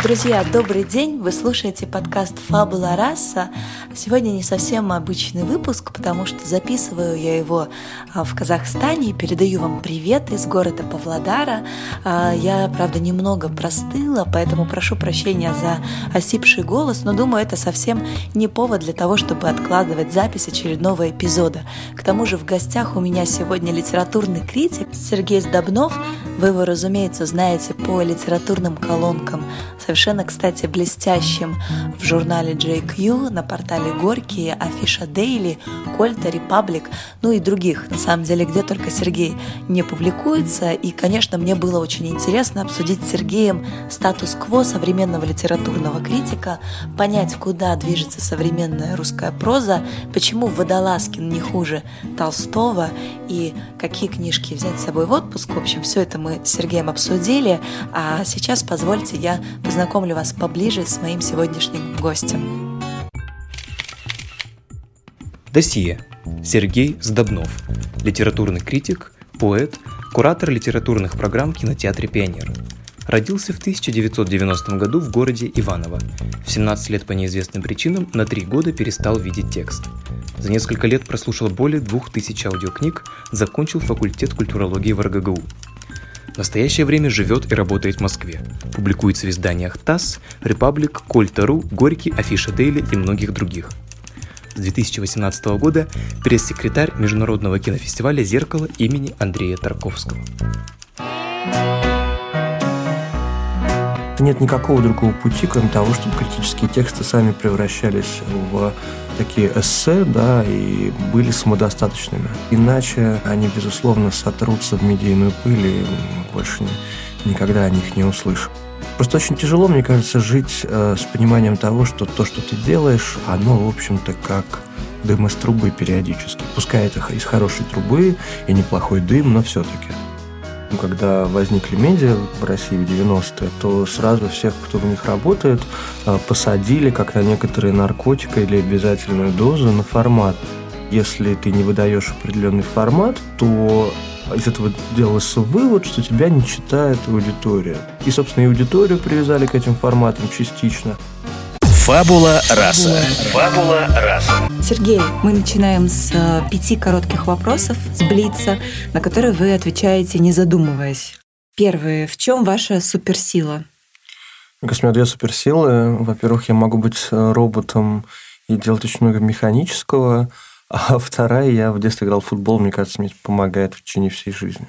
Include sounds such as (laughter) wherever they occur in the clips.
Друзья, добрый день! Вы слушаете подкаст «Фабула раса». Сегодня не совсем обычный выпуск, потому что записываю я его а, в Казахстане и передаю вам привет из города Павлодара. А, я, правда, немного простыла, поэтому прошу прощения за осипший голос, но думаю, это совсем не повод для того, чтобы откладывать запись очередного эпизода. К тому же в гостях у меня сегодня литературный критик Сергей Сдобнов. Вы его, разумеется, знаете по литературным колонкам совершенно, кстати, блестящим в журнале JQ, на портале Горькие, Афиша Дейли, Кольта, Репаблик, ну и других, на самом деле, где только Сергей не публикуется. И, конечно, мне было очень интересно обсудить с Сергеем статус-кво современного литературного критика, понять, куда движется современная русская проза, почему Водолазкин не хуже Толстого и какие книжки взять с собой в отпуск. В общем, все это мы с Сергеем обсудили. А сейчас позвольте я познакомлю вас поближе с моим сегодняшним гостем. Досье. Сергей Сдобнов. Литературный критик, поэт, куратор литературных программ кинотеатре «Пионер». Родился в 1990 году в городе Иваново. В 17 лет по неизвестным причинам на три года перестал видеть текст. За несколько лет прослушал более 2000 аудиокниг, закончил факультет культурологии в РГГУ. В настоящее время живет и работает в Москве. Публикуется в изданиях ТАСС, Репаблик, Кольта.ру, Горький, Афиша Дейли и многих других. С 2018 года пресс-секретарь Международного кинофестиваля «Зеркало» имени Андрея Тарковского. Нет никакого другого пути, кроме того, чтобы критические тексты сами превращались в такие эссе, да, и были самодостаточными. Иначе они, безусловно, сотрутся в медийную пыль, и больше никогда о них не услышим. Просто очень тяжело, мне кажется, жить э, с пониманием того, что то, что ты делаешь, оно, в общем-то, как дым из трубы периодически. Пускай это из хорошей трубы и неплохой дым, но все-таки. Ну, когда возникли медиа в России в 90-е, то сразу всех, кто в них работает, э, посадили как на некоторые наркотика или обязательную дозу на формат. Если ты не выдаешь определенный формат, то из этого делался вывод, что тебя не читает аудитория. И, собственно, и аудиторию привязали к этим форматам частично. Фабула раса. Фабула раса. Сергей, мы начинаем с э, пяти коротких вопросов с Блица, на которые вы отвечаете, не задумываясь. Первый. В чем ваша суперсила? Мне кажется, у меня две суперсилы. Во-первых, я могу быть э, роботом и делать очень много механического. А вторая, я в детстве играл в футбол, мне кажется, мне помогает в течение всей жизни.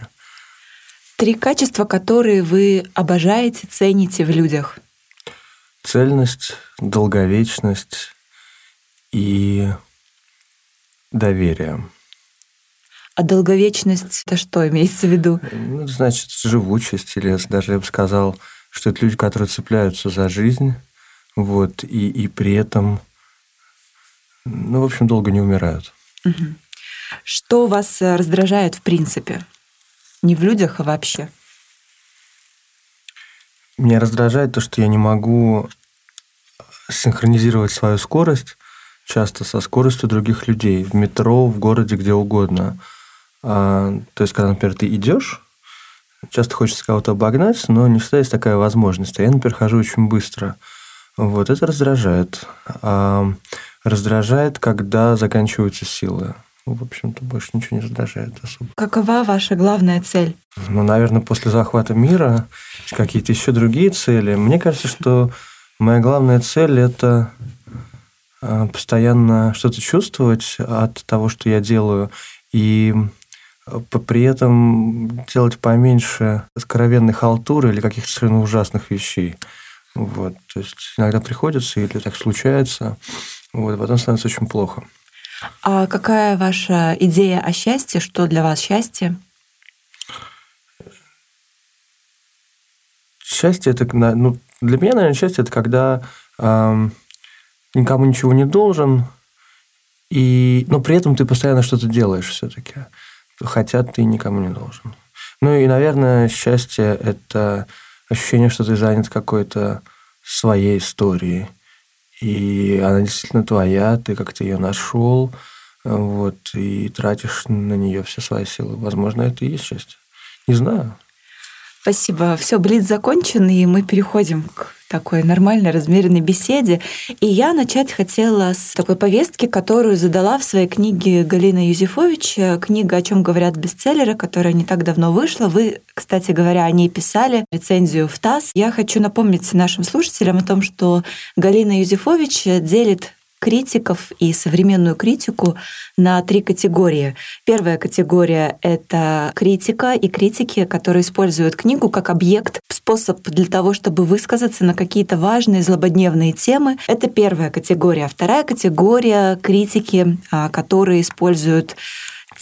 Три качества, которые вы обожаете, цените в людях. Цельность, долговечность и доверие. А долговечность это что имеется в виду? Ну, значит, живучесть, или даже я бы сказал, что это люди, которые цепляются за жизнь, вот, и, и при этом, ну, в общем, долго не умирают. Угу. Что вас э, раздражает в принципе? Не в людях, а вообще? Меня раздражает то, что я не могу синхронизировать свою скорость часто со скоростью других людей в метро, в городе, где угодно. А, то есть, когда, например, ты идешь, часто хочется кого-то обогнать, но не всегда есть такая возможность. А я, например, хожу очень быстро. Вот это раздражает. А, раздражает, когда заканчиваются силы. В общем-то, больше ничего не раздражает особо. Какова ваша главная цель? Ну, наверное, после захвата мира какие-то еще другие цели. Мне кажется, что моя главная цель – это постоянно что-то чувствовать от того, что я делаю, и а, при этом делать поменьше откровенной халтуры или каких-то совершенно ужасных вещей. Вот. То есть иногда приходится или так случается, вот, потом становится очень плохо. А какая ваша идея о счастье? Что для вас счастье? счастье это, ну, для меня, наверное, счастье это когда э, никому ничего не должен, и, но при этом ты постоянно что-то делаешь все-таки, хотя ты никому не должен. Ну и, наверное, счастье – это ощущение, что ты занят какой-то своей историей. И она действительно твоя, ты как-то ее нашел, вот, и тратишь на нее все свои силы. Возможно, это и есть счастье. Не знаю. Спасибо. Все, Блиц закончен, и мы переходим к такой нормальной, размеренной беседе. И я начать хотела с такой повестки, которую задала в своей книге Галина Юзефович, книга «О чем говорят бестселлеры», которая не так давно вышла. Вы, кстати говоря, о ней писали рецензию в ТАСС. Я хочу напомнить нашим слушателям о том, что Галина Юзефович делит критиков и современную критику на три категории. Первая категория — это критика и критики, которые используют книгу как объект, способ для того, чтобы высказаться на какие-то важные злободневные темы. Это первая категория. Вторая категория — критики, а, которые используют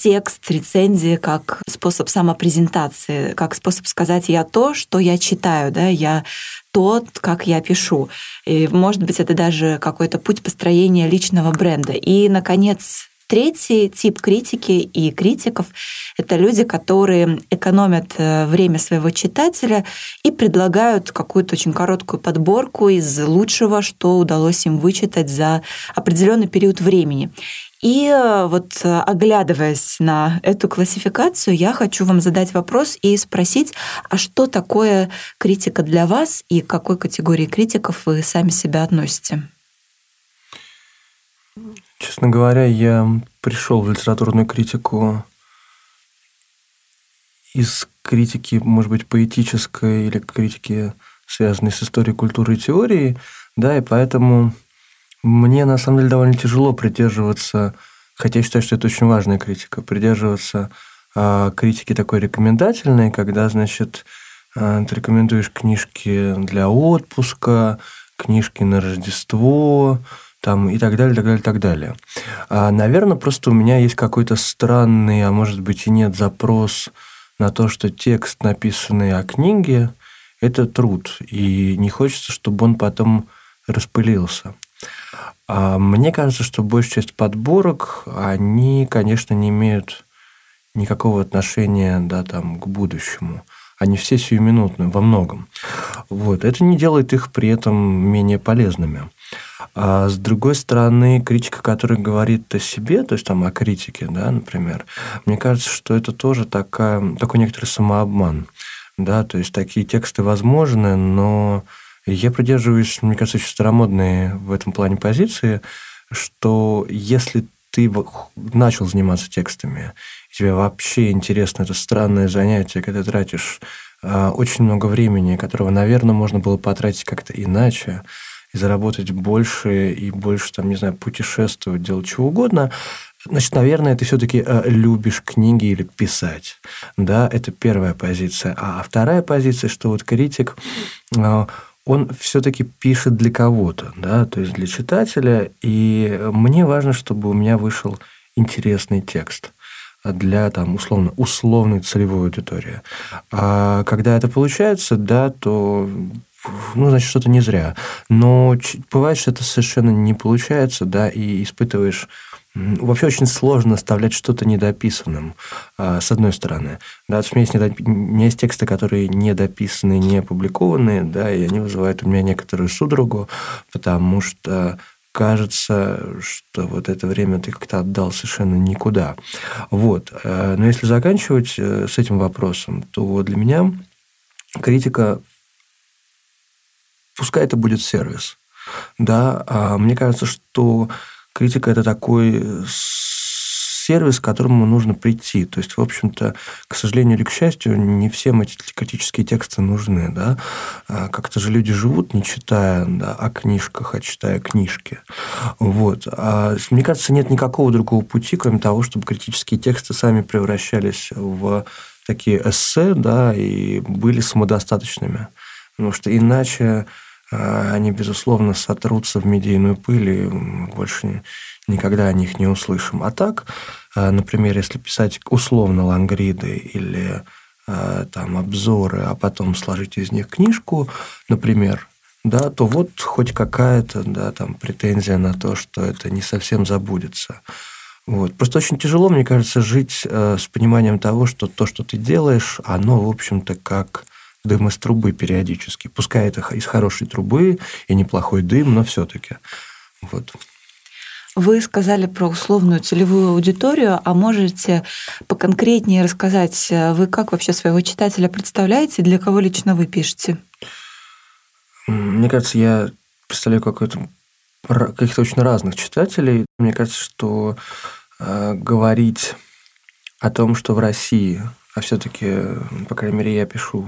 текст, рецензии как способ самопрезентации, как способ сказать «я то, что я читаю», да, я тот, как я пишу. И, может быть, это даже какой-то путь построения личного бренда. И, наконец, Третий тип критики и критиков — это люди, которые экономят э, время своего читателя и предлагают какую-то очень короткую подборку из лучшего, что удалось им вычитать за определенный период времени. И э, вот э, оглядываясь на эту классификацию, я хочу вам задать вопрос и спросить, а что такое критика для вас и к какой категории критиков вы сами себя относите? Честно говоря, я пришел в литературную критику из критики, может быть, поэтической или критики, связанной с историей, культурой и теорией, да, и поэтому мне, на самом деле, довольно тяжело придерживаться, хотя я считаю, что это очень важная критика, придерживаться э, критики такой рекомендательной, когда, значит, э, ты рекомендуешь книжки для отпуска, книжки на Рождество, там и так далее, так далее, так далее. А, наверное, просто у меня есть какой-то странный, а может быть и нет, запрос на то, что текст, написанный о книге, это труд, и не хочется, чтобы он потом распылился. А мне кажется, что большая часть подборок, они, конечно, не имеют никакого отношения да, там, к будущему. Они все сиюминутные во многом. Вот. Это не делает их при этом менее полезными. А с другой стороны, критика, которая говорит о себе, то есть там о критике, да, например, мне кажется, что это тоже такая, такой некоторый самообман. Да, то есть такие тексты возможны, но я придерживаюсь, мне кажется, очень старомодные в этом плане позиции, что если ты начал заниматься текстами, тебе вообще интересно это странное занятие, когда ты тратишь э, очень много времени, которого, наверное, можно было потратить как-то иначе, и заработать больше, и больше, там, не знаю, путешествовать, делать чего угодно, Значит, наверное, ты все-таки э, любишь книги или писать. Да, это первая позиция. А вторая позиция, что вот критик э, он все-таки пишет для кого-то, да, то есть для читателя, и мне важно, чтобы у меня вышел интересный текст для там условно условной целевой аудитории. А когда это получается, да, то ну, значит, что-то не зря. Но бывает, что это совершенно не получается, да, и испытываешь Вообще очень сложно оставлять что-то недописанным, а, с одной стороны. Да, у меня есть, недоп... у меня есть тексты, которые недописаны, не опубликованные, да, и они вызывают у меня некоторую судорогу, потому что кажется, что вот это время ты как-то отдал совершенно никуда. Вот. Э, но если заканчивать э, с этим вопросом, то для меня критика, пускай это будет сервис, да, а мне кажется, что критика – это такой э, сервис, к которому нужно прийти. То есть, в общем-то, к сожалению или к счастью, не всем эти критические тексты нужны. Да? А как-то же люди живут, не читая да, о книжках, а читая книжки. Вот. А мне кажется, нет никакого другого пути, кроме того, чтобы критические тексты сами превращались в такие эссе да, и были самодостаточными. Потому что иначе они, безусловно, сотрутся в медийную пыль, и больше никогда о них не услышим. А так, а, например, если писать условно лангриды или э, там обзоры, а потом сложить из них книжку, например, да, то вот хоть какая-то да, там претензия на то, что это не совсем забудется. Вот. Просто очень тяжело, мне кажется, жить э, с пониманием того, что то, что ты делаешь, оно, в общем-то, как дым из трубы периодически. Пускай это из хорошей трубы и неплохой дым, но все-таки. Вот. Вы сказали про условную целевую аудиторию, а можете поконкретнее рассказать, э, вы как вообще своего читателя представляете, для кого лично вы пишете? Мне кажется, я представляю какой-то каких-то очень разных читателей. Мне кажется, что э, говорить о том, что в России, а все-таки, по крайней мере, я пишу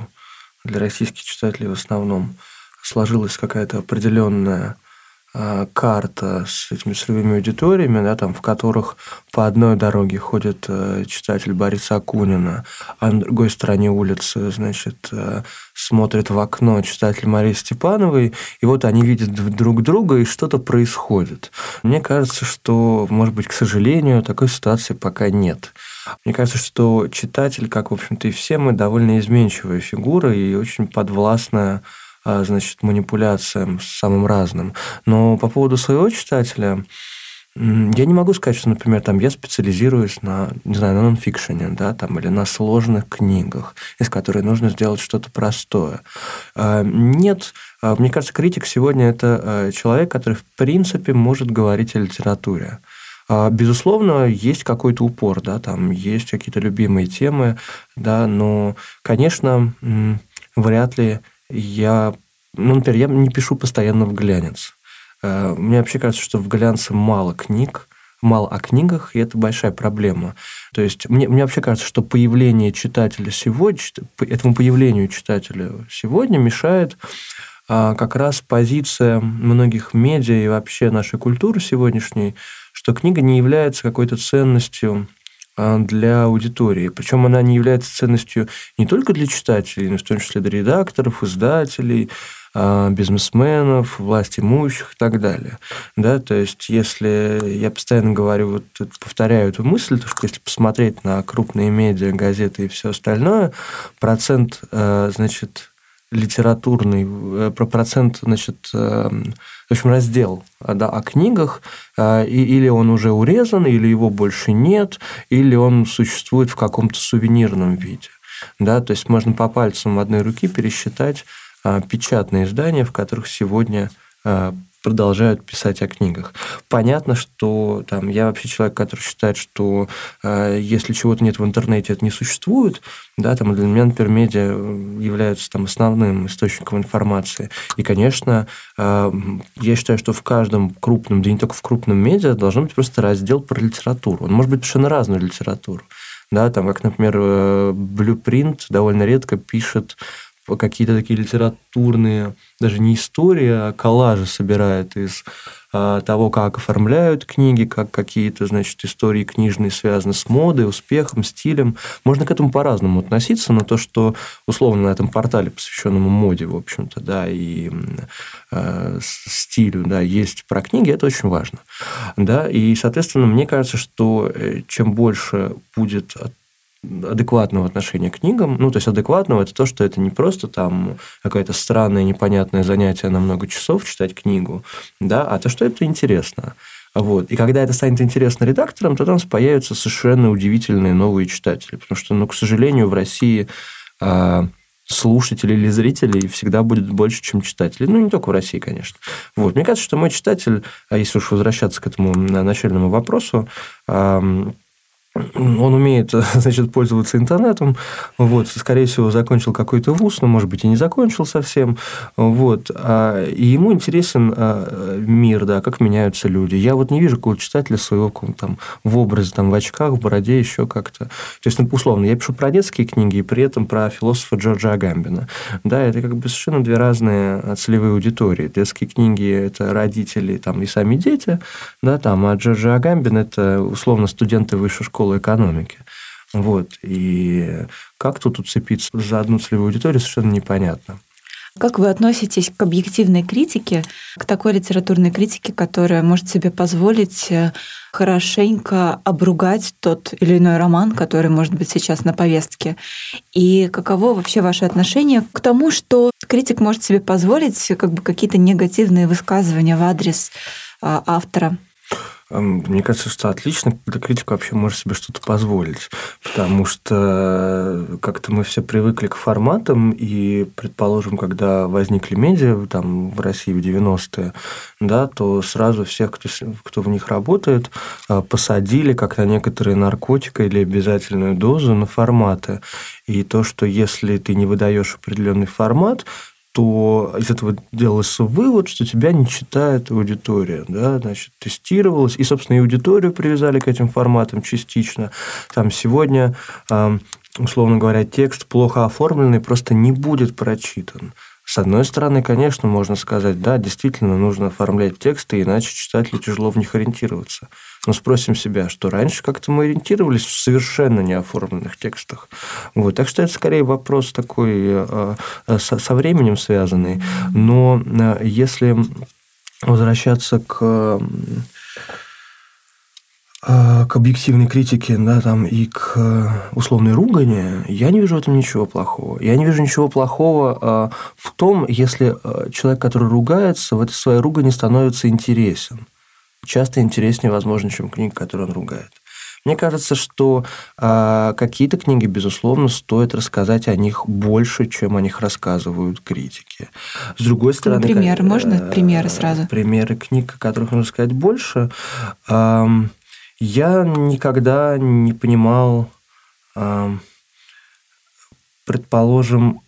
для российских читателей в основном, сложилась какая-то определенная а, карта с этими целевыми аудиториями, да, там, в которых по одной дороге ходит э, читатель Бориса Акунина, а на другой стороне улицы, значит, э, смотрит в окно читатель Марии Степановой, и вот они видят друг друга, и что-то происходит. Мне кажется, что, может быть, к сожалению, такой ситуации пока нет. Мне кажется, что читатель, как, в общем-то, и все мы, довольно изменчивая фигура и очень подвластная а, значит, манипуляциям самым разным. Но по поводу своего читателя, я не могу сказать, что, например, там я специализируюсь на, не знаю, на нонфикшене, да, там, или на сложных книгах, из которых нужно сделать что-то простое. А, нет, а, мне кажется, критик сегодня это человек, который, в принципе, может говорить о литературе. Безусловно, есть какой-то упор, да, там есть какие-то любимые темы, да, но, конечно, вряд ли я, ну, например, я не пишу постоянно в глянец. Э, мне вообще кажется, что в глянце мало книг, мало о книгах, и это большая проблема. То есть мне, мне вообще кажется, что появление читателя сегодня, этому появлению читателя сегодня мешает а, как раз позиция многих медиа и вообще нашей культуры сегодняшней, что книга не является какой-то ценностью а, для аудитории. Причем она не является ценностью не только для читателей, но в том числе для редакторов, издателей, а, бизнесменов, власть имущих и так далее. Да, то есть, если я постоянно говорю, вот повторяю эту мысль, то, что если посмотреть на крупные медиа, газеты и все остальное, процент, а, значит, литературный, э, про процент, значит, эм, в общем, раздел да, о книгах, э, или он уже урезан, или его больше нет, или он существует в каком-то сувенирном виде. Да, то есть можно по пальцам одной руки пересчитать э, печатные издания, в которых сегодня продолжают писать о книгах. Понятно, что там, я вообще человек, который считает, что э, если чего-то нет в интернете, это не существует. Да, там, для меня, например, медиа являются там, основным источником информации. И, конечно, э, я считаю, что в каждом крупном, да не только в крупном медиа, должен быть просто раздел про литературу. Он может быть совершенно разную литературу. Да, там, как, например, э, Blueprint довольно редко пишет какие-то такие литературные, даже не истории, а коллажи собирает из а, того, как оформляют книги, как какие-то, значит, истории книжные связаны с модой, успехом, стилем. Можно к этому по-разному относиться, но то, что условно на этом портале, посвященному моде, в общем-то, да, и э, стилю, да, есть про книги, это очень важно. Да, и, соответственно, мне кажется, что э, чем больше будет адекватного отношения к книгам. Ну, то есть адекватного это то, что это не просто там какое-то странное, непонятное занятие на много часов читать книгу, да, а то, что это интересно. Вот. И когда это станет интересно редакторам, то там появятся совершенно удивительные новые читатели. Потому что, ну, к сожалению, в России а, слушателей или зрителей всегда будет больше, чем читателей. Ну, не только в России, конечно. Вот. Мне кажется, что мой читатель, а если уж возвращаться к этому начальному вопросу, он умеет, (laughs) значит, пользоваться интернетом, вот, скорее всего, закончил какой-то вуз, но, может быть, и не закончил совсем, вот, а, и ему интересен а, мир, да, как меняются люди. Я вот не вижу какого читателя своего там, в образе, там, в очках, в бороде, еще как-то. То есть, ну, условно, я пишу про детские книги и при этом про философа Джорджа Агамбина. Да, это как бы совершенно две разные целевые аудитории. Детские книги – это родители там, и сами дети, да, там, а Джорджа Агамбин – это, условно, студенты высшей школы школы экономики. Вот. И как тут уцепиться за одну целевую аудиторию, совершенно непонятно. Как вы относитесь к объективной критике, к такой литературной критике, которая может себе позволить э, хорошенько обругать тот или иной роман, который может быть сейчас на повестке? И каково вообще ваше отношение к тому, что критик может себе позволить как бы какие-то негативные высказывания в адрес а, автора? Мне кажется, что отлично, когда критик вообще может себе что-то позволить, потому что как-то мы все привыкли к форматам, и, предположим, когда возникли медиа там, в России в 90-е, да, то сразу всех, кто, кто в них работает, а, посадили как на некоторые наркотики или обязательную дозу на форматы. И то, что если ты не выдаешь определенный формат, то из этого делался вывод, что тебя не читает аудитория. Да? Значит, тестировалось, и, собственно, и аудиторию привязали к этим форматам частично. Там сегодня, условно говоря, текст плохо оформленный просто не будет прочитан. С одной стороны, конечно, можно сказать, да, действительно нужно оформлять тексты, иначе читателю тяжело в них ориентироваться. Но спросим себя, что раньше как-то мы ориентировались в совершенно неоформленных текстах. Вот. Так что это скорее вопрос такой э, э, со временем связанный. Но э, если возвращаться к к объективной критике, да, там, и к условной ругани, я не вижу в этом ничего плохого. Я не вижу ничего плохого в том, если человек, который ругается, в этой своей ругани становится интересен часто интереснее, возможно, чем книга, которую он ругает. Мне кажется, что э, какие-то книги, безусловно, стоит рассказать о них больше, чем о них рассказывают критики. С другой стороны... Пример, как, можно э, примеры сразу? Примеры книг, о которых нужно сказать больше. Э, я никогда не понимал, э, предположим,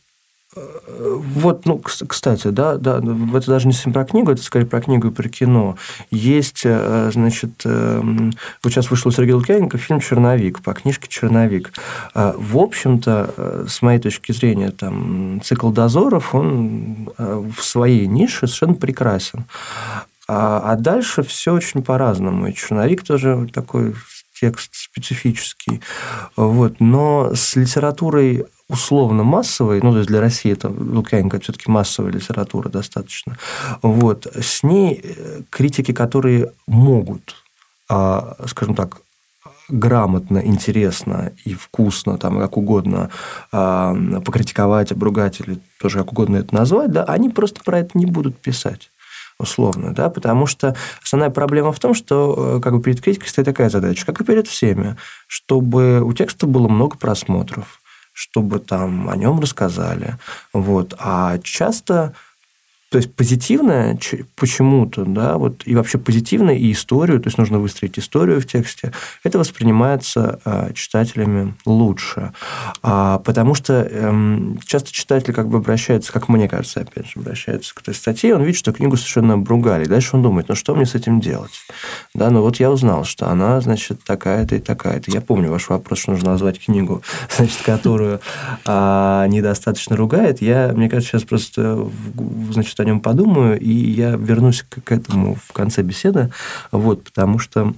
вот, ну, кстати, да, да, это даже не совсем про книгу, это скорее про книгу и про кино. Есть, э, значит, эм, вот сейчас вышел у Сергея Лукьяненко фильм «Черновик», по книжке «Черновик». Э, в общем-то, э, с моей точки зрения, там, цикл дозоров, он в своей нише совершенно прекрасен. А, а дальше все очень по-разному. И «Черновик» тоже такой текст специфический. Вот. Но с литературой условно массовой, ну, то есть для России это Лукьяненко все-таки массовая литература достаточно, вот, с ней э, критики, которые могут, а, скажем так, грамотно, интересно и вкусно, там, как угодно а, покритиковать, обругать или тоже как угодно это назвать, да, они просто про это не будут писать условно, да, потому что основная проблема в том, что э, как бы перед критикой стоит такая задача, как и перед всеми, чтобы у текста было много просмотров, чтобы там о нем рассказали. Вот. А часто то есть позитивное почему-то, да, вот и вообще позитивное и историю, то есть нужно выстроить историю в тексте, это воспринимается э, читателями лучше, а, потому что э, часто читатель как бы обращается, как мне кажется, опять же, обращается к этой статье, он видит, что книгу совершенно обругали, дальше он думает, ну что мне с этим делать, да, ну вот я узнал, что она, значит, такая-то и такая-то, я помню ваш вопрос, что нужно назвать книгу, (laughs) значит, которую э, недостаточно ругает, я, мне кажется, сейчас просто, значит, нем подумаю, и я вернусь к, к этому в конце беседы, вот, потому что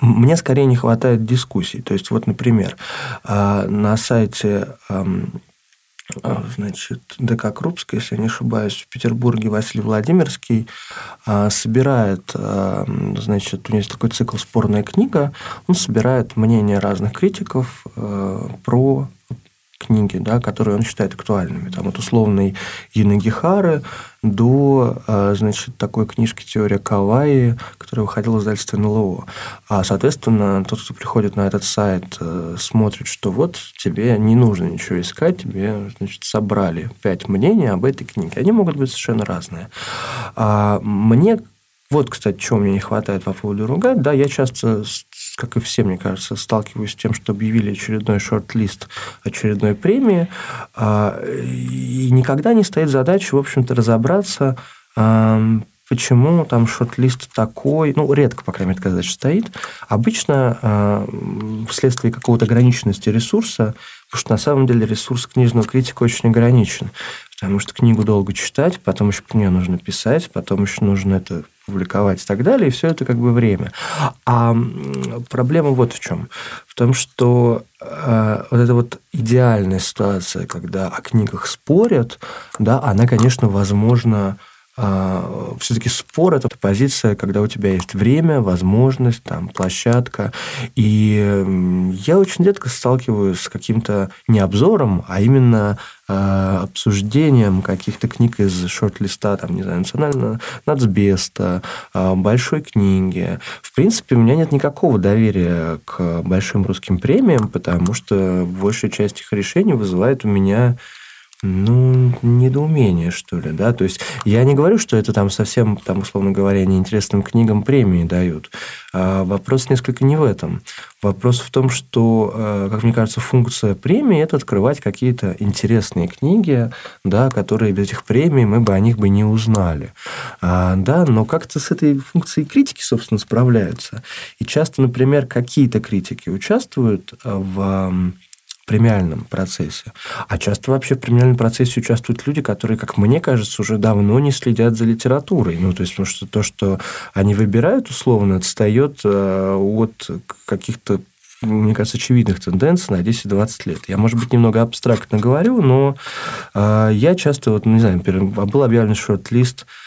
мне скорее не хватает дискуссий. То есть, вот, например, а, на сайте а, значит, ДК Крупской, если я не ошибаюсь, в Петербурге Василий Владимирский а, собирает, значит, у него есть такой цикл «Спорная книга», он собирает мнения разных критиков про книги, да, которые он считает актуальными. Там от условной Янагихары до, а, значит, такой книжки «Теория Кавайи», которая выходила в издательстве НЛО. А, соответственно, тот, кто приходит на этот сайт, э, смотрит, что вот тебе не нужно ничего искать, тебе, значит, собрали пять мнений об этой книге. Они могут быть совершенно разные. А мне вот, кстати, чего мне не хватает по поводу ругать. Да, я часто как и все, мне кажется, сталкиваюсь с тем, что объявили очередной шорт-лист очередной премии, а, и никогда не стоит задача, в общем-то, разобраться, почему там шорт-лист такой, ну, редко, по крайней мере, такая задача стоит. Обычно а, вследствие какого-то ограниченности ресурса, потому что на самом деле ресурс книжного критика очень ограничен, потому что книгу долго читать, потом еще по нее нужно писать, потом еще нужно это публиковать и так далее, и все это как бы время. А проблема вот в чем. В том, что э, вот эта вот идеальная ситуация, когда о книгах спорят, да, она, конечно, возможна а, все-таки спор – это позиция, когда у тебя есть время, возможность, там, площадка. И я очень редко сталкиваюсь с каким-то не обзором, а именно э, обсуждением каких-то книг из шорт-листа, там, не знаю, национального нацбеста, э, большой книги. В принципе, у меня нет никакого доверия к большим русским премиям, потому что большая часть их решений вызывает у меня ну, недоумение, что ли, да, то есть я не говорю, что это там совсем, там, условно говоря, неинтересным книгам премии дают. А вопрос несколько не в этом. Вопрос в том, что, э, как мне кажется, функция премии – это открывать какие-то интересные книги, да, которые без этих премий мы бы о них бы не узнали. А, да, но как-то с этой функцией критики, собственно, справляются. И часто, например, какие-то критики участвуют в премиальном процессе. А часто вообще в премиальном процессе участвуют люди, которые, как мне кажется, уже давно не следят за литературой. Ну, то есть, потому что то, что они выбирают, условно, отстает э, от каких-то мне кажется, очевидных тенденций на 10-20 лет. Я, может быть, немного абстрактно говорю, но э, я часто, вот, не знаю, был объявлен шорт-лист а,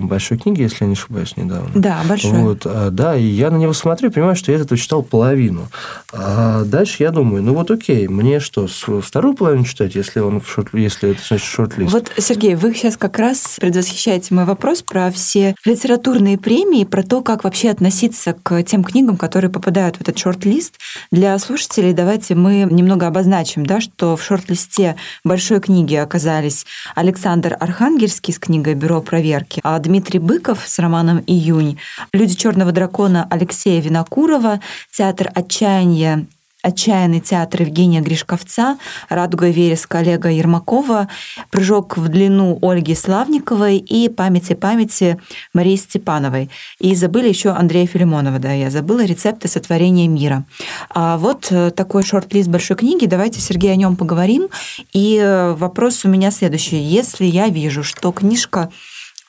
большой книги, если я не ошибаюсь, недавно. Да, большой. Вот, а, да, и я на него смотрю, понимаю, что я этого читал половину. А дальше я думаю, ну вот окей, мне что, вторую половину читать, если он в шорт, если это значит шорт-лист? Вот, Сергей, вы сейчас как раз предвосхищаете мой вопрос про все литературные премии, про то, как вообще относиться к тем книгам, которые попадают в этот шорт-лист. Для слушателей давайте мы немного обозначим, да, что в шорт-листе большой книги оказались Александр Архангельский с книгой «Бюро проверки», а Дмитрий Быков с романом «Июнь», «Люди черного дракона» Алексея Винокурова, «Театр отчаяния» отчаянный театр Евгения Гришковца, «Радуга и вереск» Олега Ермакова, «Прыжок в длину» Ольги Славниковой и «Памяти памяти» Марии Степановой. И забыли еще Андрея Филимонова, да, я забыла рецепты сотворения мира. А вот э, такой шорт-лист большой книги, давайте, Сергей, о нем поговорим. И э, вопрос у меня следующий. Если я вижу, что книжка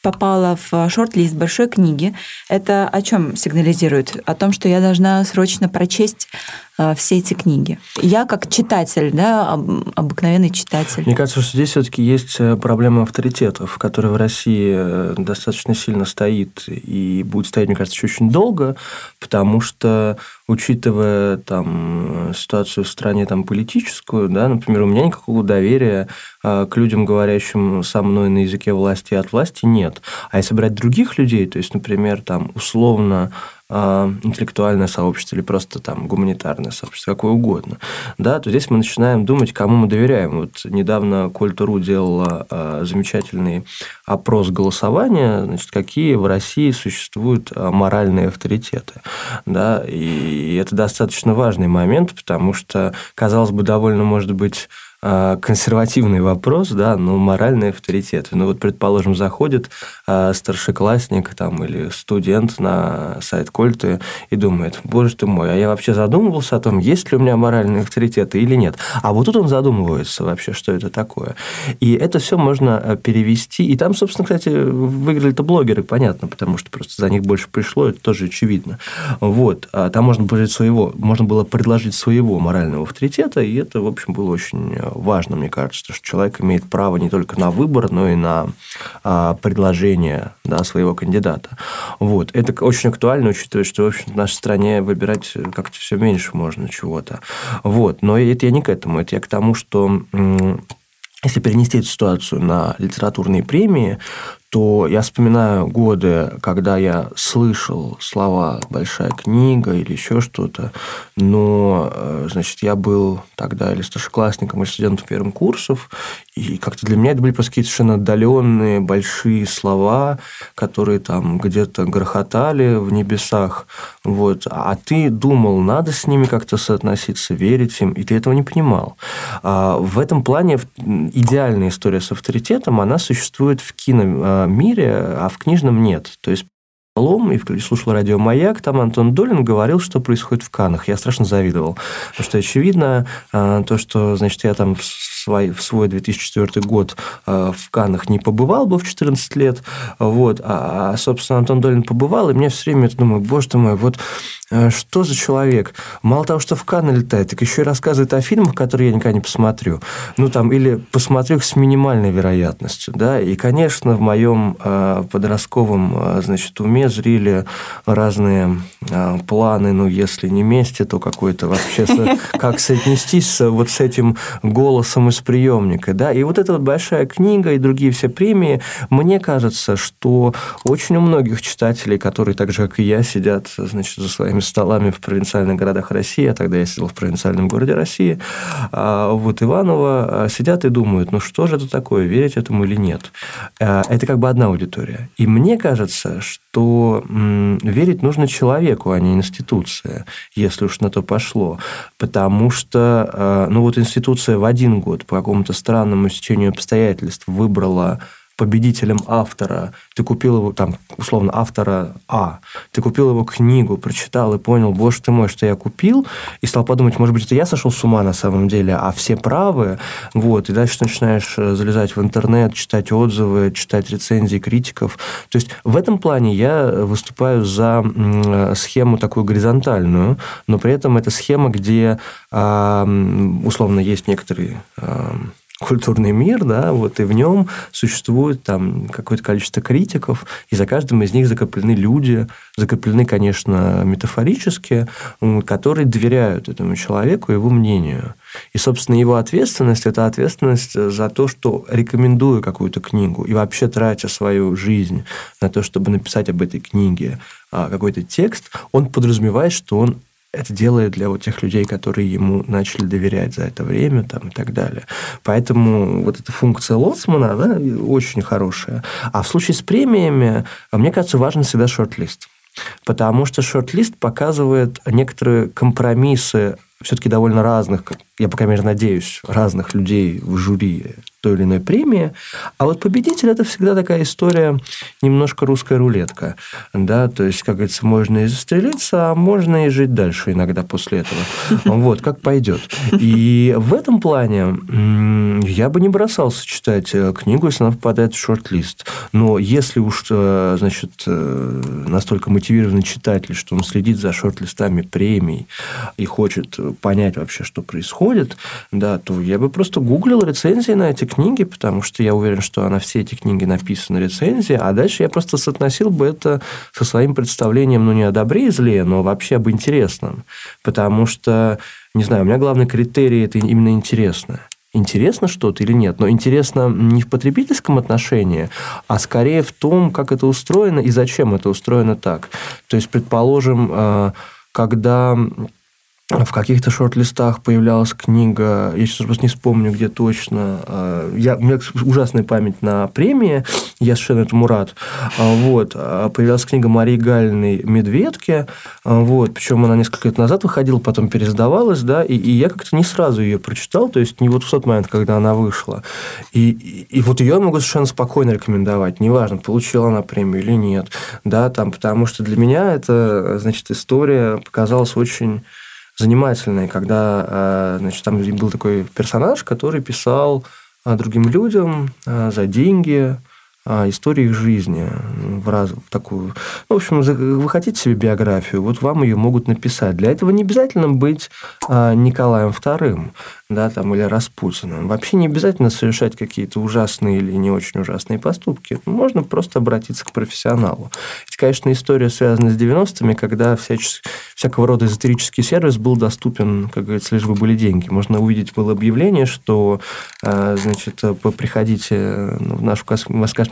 попала в шорт-лист большой книги, это о чем сигнализирует? О том, что я должна срочно прочесть Э, все эти книги. Я как читатель, да, обыкновенный читатель. Мне кажется, что здесь все-таки есть э, проблема авторитетов, которая в России э, достаточно сильно стоит и будет стоять, мне кажется, еще очень долго, потому что учитывая там ситуацию в стране там политическую, да, например, у меня никакого доверия к людям, говорящим со мной на языке власти и от власти, нет. А если брать других людей, то есть, например, там условно интеллектуальное сообщество или просто там гуманитарное сообщество, какое угодно, да, то здесь мы начинаем думать, кому мы доверяем. Вот недавно Культуру делала а, замечательный опрос голосования, значит, какие в России существуют а, моральные авторитеты, да, и это достаточно важный момент, потому что, казалось бы, довольно, может быть, а, консервативный вопрос, да, но моральные авторитеты. Ну вот, предположим, заходит а, старшеклассник там, или студент на сайт Кольты и думает, боже ты мой, а я вообще задумывался о том, есть ли у меня моральные авторитеты или нет. А вот тут он задумывается вообще, что это такое. И это все можно а, перевести. И там, собственно, кстати, выиграли-то блогеры, понятно, потому что просто за них больше пришло, это тоже очевидно. Вот. А там можно было своего, можно было предложить своего морального авторитета, и это, в общем, было очень важно, мне кажется, что человек имеет право не только на выбор, но и на а, предложение да, своего кандидата. Вот. Это очень актуально, учитывая, что в, общем, в нашей стране выбирать как-то все меньше можно чего-то. Вот. Но это я не к этому, это я к тому, что если перенести эту ситуацию на литературные премии, то я вспоминаю годы, когда я слышал слова «большая книга» или еще что-то, но, э, значит, я был тогда или старшеклассником, или студентом первым курсов, и как-то для меня это были просто какие-то совершенно отдаленные большие слова, которые там где-то грохотали в небесах, вот, а ты думал, надо с ними как-то соотноситься, верить им, и ты этого не понимал. А в этом плане идеальная история с авторитетом, она существует в кино а, мире, а в книжном нет. То есть Лом и слушал радио «Маяк», там Антон Долин говорил, что происходит в Канах. Я страшно завидовал. Потому что, очевидно, а, то, что, значит, я там в свой, в свой 2004 год а, в Канах не побывал бы в 14 лет, вот, а, собственно, Антон Долин побывал, и мне все время думаю, боже ты мой, вот что за человек? Мало того, что в Канны летает, так еще и рассказывает о фильмах, которые я никогда не посмотрю. Ну, там, или посмотрю их с минимальной вероятностью, да, и, конечно, в моем подростковом, значит, уме зрели разные э, планы, ну, если не вместе, то какой-то вообще, (laughs) как соотнестись вот с этим голосом из приемника, да, и вот эта вот большая книга и другие все премии, мне кажется, что очень у многих читателей, которые так же, как и я, сидят, значит, за своими столами в провинциальных городах России, а тогда я сидел в провинциальном городе России, а вот Иваново а, сидят и думают, ну что же это такое, верить этому или нет. А, это как бы одна аудитория. И мне кажется, что верить нужно человеку, а не институции, если уж на то пошло. Потому что, ну вот институция в один год по какому-то странному стечению обстоятельств выбрала победителем автора, ты купил его, там, условно, автора А, ты купил его книгу, прочитал и понял, боже ты мой, что я купил, и стал подумать, может быть, это я сошел с ума на самом деле, а все правы, вот, и дальше начинаешь э, залезать в интернет, читать отзывы, читать рецензии критиков. То есть в этом плане я выступаю за схему такую горизонтальную, но при этом это схема, где условно есть некоторые культурный мир, да, вот и в нем существует там какое-то количество критиков, и за каждым из них закреплены люди, закреплены, конечно, метафорически, которые доверяют этому человеку, его мнению. И, собственно, его ответственность – это ответственность за то, что рекомендуя какую-то книгу и вообще тратя свою жизнь на то, чтобы написать об этой книге а, какой-то текст, он подразумевает, что он это делает для вот тех людей, которые ему начали доверять за это время там, и так далее. Поэтому вот эта функция лоцмана, она очень хорошая. А в случае с премиями, мне кажется, важен всегда шорт-лист. Потому что шорт-лист показывает некоторые компромиссы все-таки довольно разных, я, по крайней мере, надеюсь, разных людей в жюри той или иной премии. А вот победитель – это всегда такая история, немножко русская рулетка. Да? То есть, как говорится, можно и застрелиться, а можно и жить дальше иногда после этого. (laughs) Вот, как пойдет. И в этом плане я бы не бросался читать э, книгу, если она попадает в шорт-лист. Но если уж, э, значит, э, настолько мотивированный читатель, что он следит за шорт-листами премий и хочет понять вообще, что происходит, да, то я бы просто гуглил рецензии на эти книги, потому что я уверен, что на все эти книги написаны рецензии, а дальше я просто соотносил бы это со своим представлением, ну, не о добре и зле, но вообще об интересном. Потому что, не знаю, у меня главный критерий – это именно интересно интересно что-то или нет. Но интересно не в потребительском отношении, а скорее в том, как это устроено и зачем это устроено так. То есть, предположим, э, когда в каких-то шорт-листах появлялась книга, я сейчас просто не вспомню, где точно. А, я, у меня ужасная память на премии, я совершенно этому рад. А, вот. А, появилась книга Марии Галиной «Медведки». Вот. Причем она несколько лет назад выходила, потом пересдавалась, да, и, и я как-то не сразу ее прочитал, то есть не вот в тот момент, когда она вышла. И, и, и вот ее я могу совершенно спокойно рекомендовать, неважно, получила она премию или нет, да, там, потому что для меня это, значит, история показалась очень занимательной, когда э, значит, там был такой персонаж, который писал э, другим людям э, за деньги истории их жизни в, раз, в такую... Ну, в общем, вы хотите себе биографию, вот вам ее могут написать. Для этого не обязательно быть Николаем II да, там, или Распутиным. Вообще не обязательно совершать какие-то ужасные или не очень ужасные поступки. Можно просто обратиться к профессионалу. Это, конечно, история связана с 90-ми, когда всячес... всякого рода эзотерический сервис был доступен, как говорится, лишь бы были деньги. Можно увидеть было объявление, что, э, значит, приходите в наш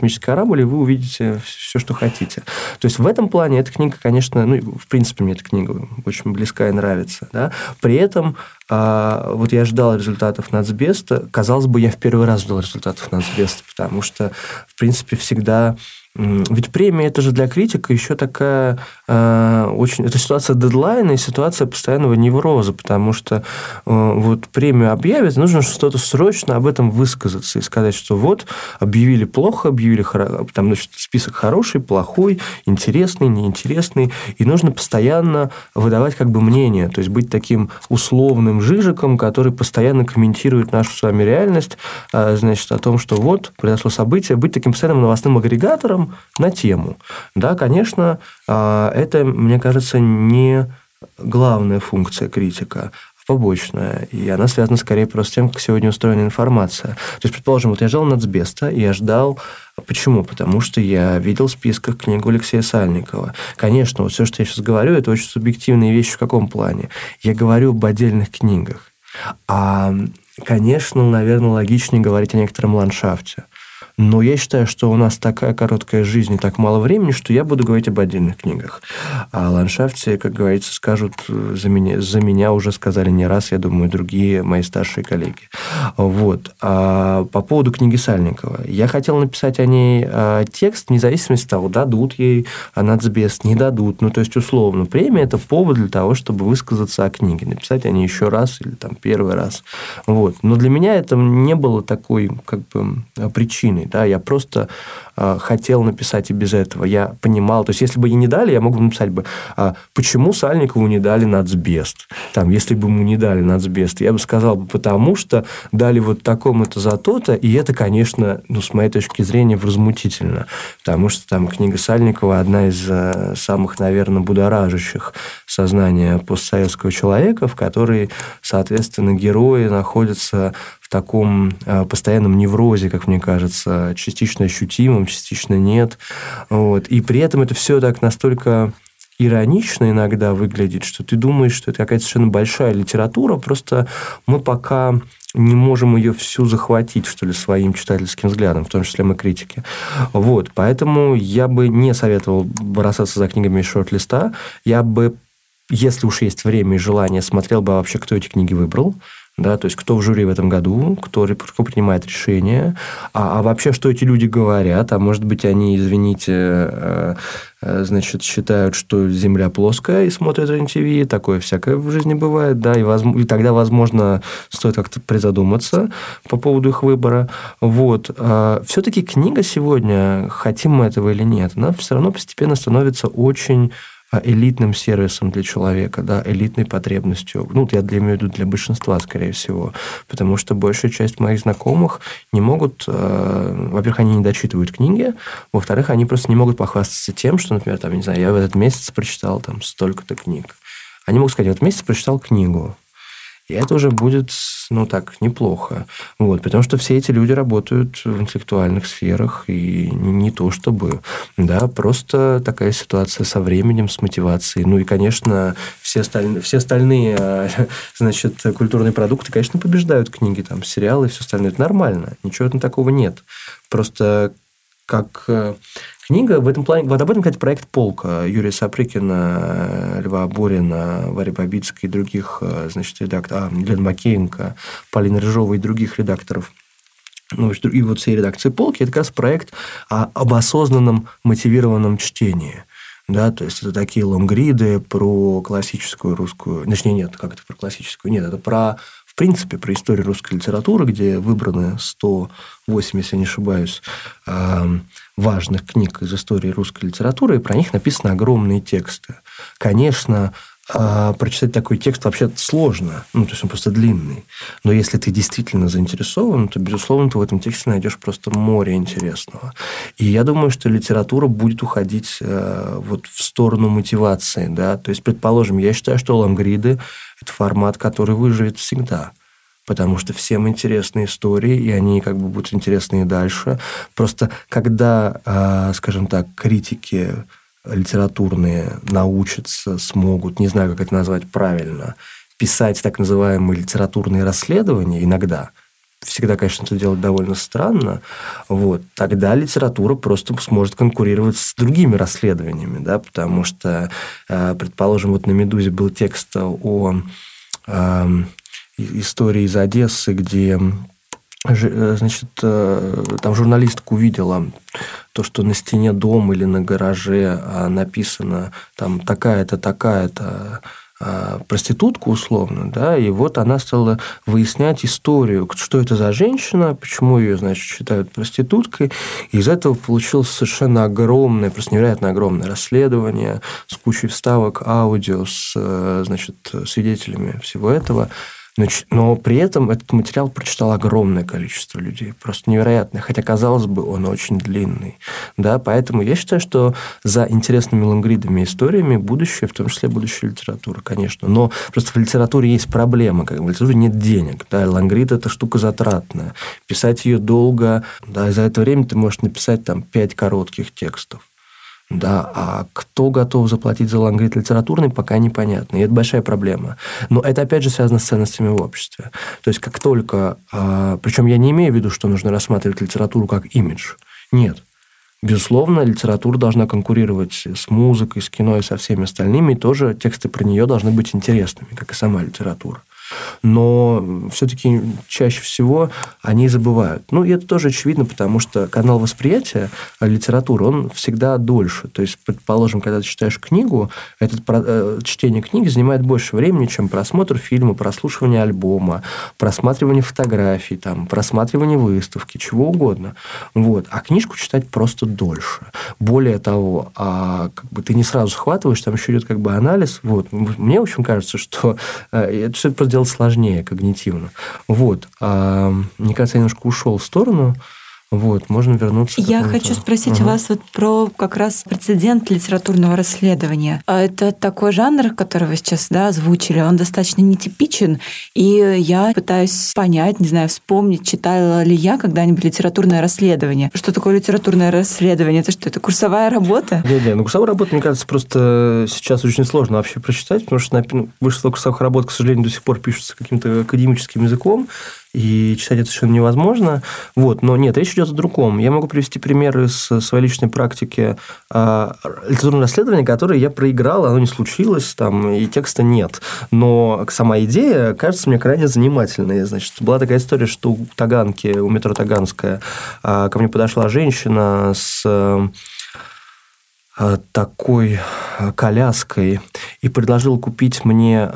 космический корабль, и вы увидите все, что хотите. То есть, в этом плане эта книга, конечно, ну, в принципе, мне эта книга очень близка и нравится. Да? При этом а, вот я ждал результатов нацбеста. Казалось бы, я в первый раз ждал результатов нацбеста, потому что, в принципе, всегда ведь премия это же для критика еще такая э, очень... Это ситуация дедлайна и ситуация постоянного невроза, потому что э, вот премию объявят, нужно что-то срочно об этом высказаться и сказать, что вот объявили плохо, объявили там значит, список хороший, плохой, интересный, неинтересный, и нужно постоянно выдавать как бы мнение, то есть быть таким условным жижиком, который постоянно комментирует нашу с вами реальность, э, значит, о том, что вот произошло событие, быть таким постоянным новостным агрегатором, на тему. Да, конечно, а, это, мне кажется, не главная функция критика, а побочная. И она связана скорее просто с тем, как сегодня устроена информация. То есть, предположим, вот я ждал Нацбеста, и я ждал... Почему? Потому что я видел в списках книгу Алексея Сальникова. Конечно, вот все, что я сейчас говорю, это очень субъективные вещи в каком плане? Я говорю об отдельных книгах. А, конечно, наверное, логичнее говорить о некотором ландшафте. Но я считаю, что у нас такая короткая жизнь и так мало времени, что я буду говорить об отдельных книгах. А о ландшафте, как говорится, скажут за меня, за меня уже сказали не раз, я думаю, другие мои старшие коллеги. Вот. А по поводу книги Сальникова. Я хотел написать о ней а, текст, вне зависимости от того, дадут ей нацбест, не дадут. Ну, то есть, условно, премия – это повод для того, чтобы высказаться о книге, написать о ней еще раз или там первый раз. Вот. Но для меня это не было такой как бы причиной да, я просто э, хотел написать и без этого. Я понимал, то есть, если бы ей не дали, я мог бы написать бы, э, почему Сальникову не дали нацбест? Там, если бы ему не дали нацбест, я бы сказал бы, потому что дали вот такому-то за то-то, и это, конечно, ну, с моей точки зрения, возмутительно, потому что там книга Сальникова одна из э, самых, наверное, будоражащих сознания постсоветского человека, в которой, соответственно, герои находятся таком э, постоянном неврозе, как мне кажется, частично ощутимым, частично нет. Вот. И при этом это все так настолько иронично иногда выглядит, что ты думаешь, что это какая-то совершенно большая литература, просто мы пока не можем ее всю захватить, что ли, своим читательским взглядом, в том числе мы критики. Вот, поэтому я бы не советовал бросаться за книгами из шорт-листа. Я бы, если уж есть время и желание, смотрел бы вообще, кто эти книги выбрал, да, то есть кто в жюри в этом году, кто, кто принимает решения, а, а вообще, что эти люди говорят, а может быть, они, извините, э, э, значит, считают, что Земля плоская и смотрят РЕН-ТВ, такое всякое в жизни бывает, да, и, воз... и тогда, возможно, стоит как-то призадуматься по поводу их выбора. Вот. А все-таки книга сегодня, хотим мы этого или нет, она все равно постепенно становится очень элитным сервисом для человека, да, элитной потребностью. Ну, я для, имею в виду для большинства, скорее всего. Потому что большая часть моих знакомых не могут... Э, во-первых, они не дочитывают книги. Во-вторых, они просто не могут похвастаться тем, что, например, там, не знаю, я в этот месяц прочитал там столько-то книг. Они могут сказать, в этот месяц прочитал книгу. И это уже будет, ну так, неплохо. Вот, потому что все эти люди работают в интеллектуальных сферах, и не, не то чтобы, да, просто такая ситуация со временем, с мотивацией. Ну и, конечно, все остальные, все остальные (laughs) значит, культурные продукты, конечно, побеждают книги, там, сериалы и все остальное. Это нормально, ничего такого нет. Просто как э, книга в этом плане, вот об этом, кстати, проект «Полка» Юрия Сапрыкина, Льва Борина, Варя Бабицкой и других, э, значит, редакторов, а, Лена Макеенко, Полина Рыжова и других редакторов ну, и вот всей редакции «Полки» – это как раз проект об осознанном мотивированном чтении. Да, то есть это такие лонгриды про классическую русскую... Точнее, нет, как это про классическую? Нет, это про в принципе, про историю русской литературы, где выбраны 108, если не ошибаюсь, важных книг из истории русской литературы, и про них написаны огромные тексты. Конечно, а, прочитать такой текст вообще сложно, ну, то есть он просто длинный. Но если ты действительно заинтересован, то, безусловно, ты в этом тексте найдешь просто море интересного. И я думаю, что литература будет уходить э, вот в сторону мотивации, да, то есть, предположим, я считаю, что лангриды – это формат, который выживет всегда потому что всем интересны истории, и они как бы будут интересны и дальше. Просто когда, а, скажем так, критики литературные научатся, смогут, не знаю, как это назвать правильно, писать так называемые литературные расследования иногда, всегда, конечно, это делать довольно странно, вот, тогда литература просто сможет конкурировать с другими расследованиями, да, потому что, а, предположим, вот на «Медузе» был текст о история из Одессы, где э, значит, э, там журналистка увидела то, что на стене дома или на гараже а, написано там такая-то, такая-то а, проститутку условно, да, и вот она стала выяснять историю, что это за женщина, почему ее, значит, считают проституткой, и из этого получилось совершенно огромное, просто невероятно огромное расследование с кучей вставок, аудио, с, э, значит, свидетелями всего этого, но при этом этот материал прочитал огромное количество людей, просто невероятное, хотя, казалось бы, он очень длинный. Да? Поэтому я считаю, что за интересными лангридами историями будущее, в том числе будущее литературы, конечно. Но просто в литературе есть проблема, как в литературе нет денег. Да? Лангрид – это штука затратная. Писать ее долго, да, и за это время ты можешь написать там пять коротких текстов. Да, а кто готов заплатить за лангрид литературный, пока непонятно. И это большая проблема. Но это, опять же, связано с ценностями в обществе. То есть, как только... А, Причем я не имею в виду, что нужно рассматривать литературу как имидж. Нет. Безусловно, литература должна конкурировать с музыкой, с кино и со всеми остальными, и тоже тексты про нее должны быть интересными, как и сама литература но все-таки чаще всего они забывают. Ну, и это тоже очевидно, потому что канал восприятия литературы, он всегда дольше. То есть, предположим, когда ты читаешь книгу, это э, чтение книги занимает больше времени, чем просмотр фильма, прослушивание альбома, просматривание фотографий, там, просматривание выставки, чего угодно. Вот. А книжку читать просто дольше. Более того, а, как бы ты не сразу схватываешь, там еще идет как бы анализ. Вот. Мне, в общем, кажется, что э, это все просто делать сложнее когнитивно. Вот. А, мне кажется, я немножко ушел в сторону. Вот, можно вернуться. Я хочу спросить у вас вот про как раз прецедент литературного расследования. А это такой жанр, который вы сейчас да, озвучили, он достаточно нетипичен, и я пытаюсь понять, не знаю, вспомнить, читала ли я когда-нибудь литературное расследование. Что такое литературное расследование? Это что, это курсовая работа? Нет, нет, ну курсовая работа, мне кажется, просто сейчас очень сложно вообще прочитать, потому что ну, большинство курсовых работ, к сожалению, до сих пор пишутся каким-то академическим языком, и читать это совершенно невозможно. Вот. Но нет, речь идет о другом. Я могу привести примеры из своей личной практики э, литературного расследования, которое я проиграл, оно не случилось, там, и текста нет. Но сама идея кажется мне крайне занимательной. Значит, была такая история, что у Таганки, у метро Таганская, э, ко мне подошла женщина с э, такой коляской и предложил купить мне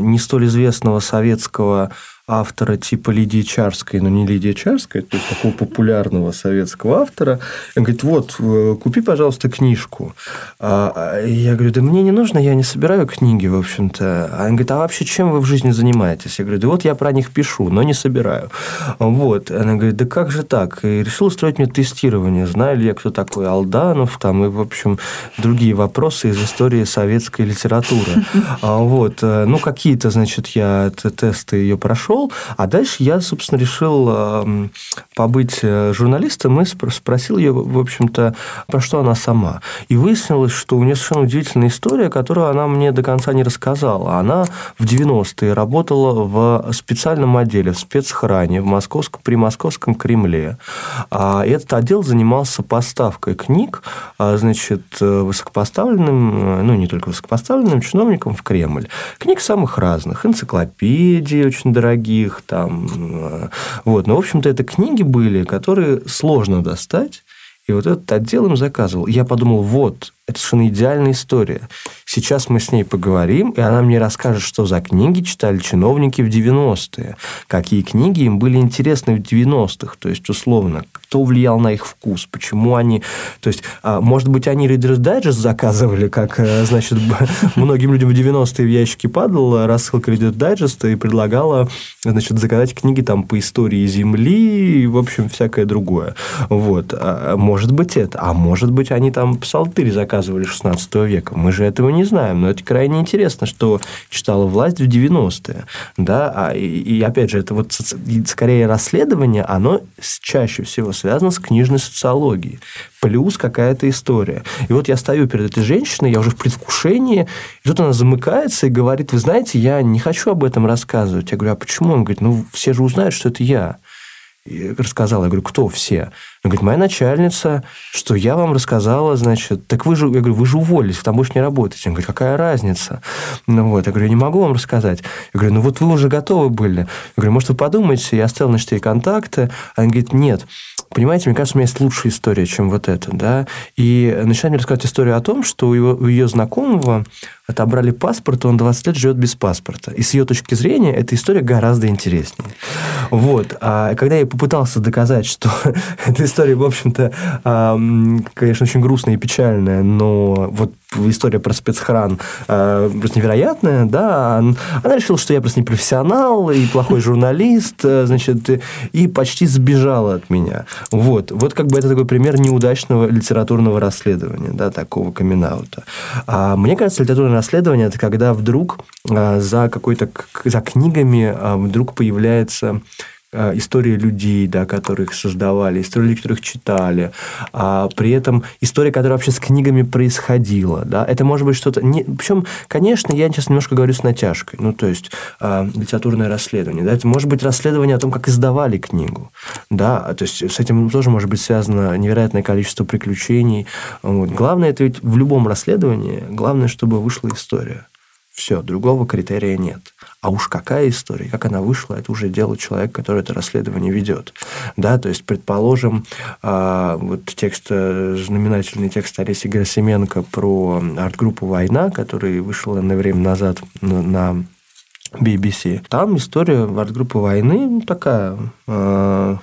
не столь известного советского автора типа Лидии Чарской, но не Лидия Чарская, то есть такого популярного советского автора. Он говорит, вот, э, купи, пожалуйста, книжку. А, а я говорю, да мне не нужно, я не собираю книги, в общем-то. А он говорит, а вообще чем вы в жизни занимаетесь? Я говорю, да вот я про них пишу, но не собираю. Вот. Она говорит, да как же так? И решил устроить мне тестирование. Знаю ли я, кто такой Алданов, там, и, в общем, другие вопросы из истории советской литературы. (laughs) Вот. Э, ну, какие-то, значит, я тесты ее прошел, пошел. А дальше я, собственно, решил эм, побыть э, журналистом и спросил ее, в общем-то, про что она сама. И выяснилось, что у нее совершенно удивительная история, которую она мне до конца не рассказала. Она в 90-е работала в специальном отделе, в спецхране в московском, при Московском Кремле. А этот отдел занимался поставкой книг, а, значит, э, высокопоставленным, э, ну, не только высокопоставленным чиновникам в Кремль. Книг самых разных. Энциклопедии очень дорогие, дорогих, там, э, вот. Но, в общем-то, это книги были, которые сложно достать, и вот этот отдел им заказывал. я подумал, вот, это совершенно идеальная история. Сейчас мы с ней поговорим, и она мне расскажет, что за книги читали чиновники в 90-е, какие книги им были интересны в 90-х, то есть, условно, кто влиял на их вкус, почему они... То есть, а, может быть, они Reader's Digest заказывали, как, э, значит, (laughs) многим людям в 90-е в ящики падала рассылка Reader's Digest и предлагала, значит, заказать книги там по истории Земли и, в общем, всякое другое. Вот. А, может быть, это. А может быть, они там псалтырь заказывали рассказывали 16 века. Мы же этого не знаем, но это крайне интересно, что читала власть в 90-е. Да? А, и, и, опять же, это вот скорее расследование, оно чаще всего связано с книжной социологией. Плюс какая-то история. И вот я стою перед этой женщиной, я уже в предвкушении, и тут она замыкается и говорит, вы знаете, я не хочу об этом рассказывать. Я говорю, а почему? Он говорит, ну, все же узнают, что это я. И рассказала. Я говорю, кто все? Он говорит, моя начальница, что я вам рассказала, значит, так вы же, я говорю, вы же уволились, там больше не работаете. Он говорит, какая разница? Ну вот, я говорю, я не могу вам рассказать. Я говорю, ну вот вы уже готовы были. Я говорю, может, вы подумаете, я оставил, значит, ей контакты. А он говорит, нет, понимаете, мне кажется, у меня есть лучшая история, чем вот это, да. И начинает мне рассказывать историю о том, что у, его, у ее знакомого отобрали паспорт, он 20 лет живет без паспорта. И с ее точки зрения эта история гораздо интереснее. Вот. А когда я попытался доказать, что (laughs) эта история, в общем-то, конечно, очень грустная и печальная, но вот история про спецхран э, просто невероятная, да, она решила, что я просто не профессионал и плохой (laughs) журналист, э, значит, и почти сбежала от меня. Вот, вот как бы это такой пример неудачного литературного расследования, да, такого камин -аута. А мне кажется, литературное расследование – это когда вдруг э, за какой-то, за книгами э, вдруг появляется истории людей, да, которых создавали, истории, которых читали, а при этом история, которая вообще с книгами происходила, да, это может быть что-то... Не... Причем, конечно, я сейчас немножко говорю с натяжкой, ну, то есть э, литературное расследование, да, это может быть расследование о том, как издавали книгу, да, то есть с этим тоже может быть связано невероятное количество приключений. Вот. Главное, это ведь в любом расследовании, главное, чтобы вышла история. Все, другого критерия нет. А уж какая история, как она вышла, это уже дело человека, который это расследование ведет. Да, то есть, предположим, а, вот текст, э, знаменательный текст Олеси Герасименко про арт-группу «Война», который вышел на время назад на BBC. Там история арт-группы «Войны» такая э,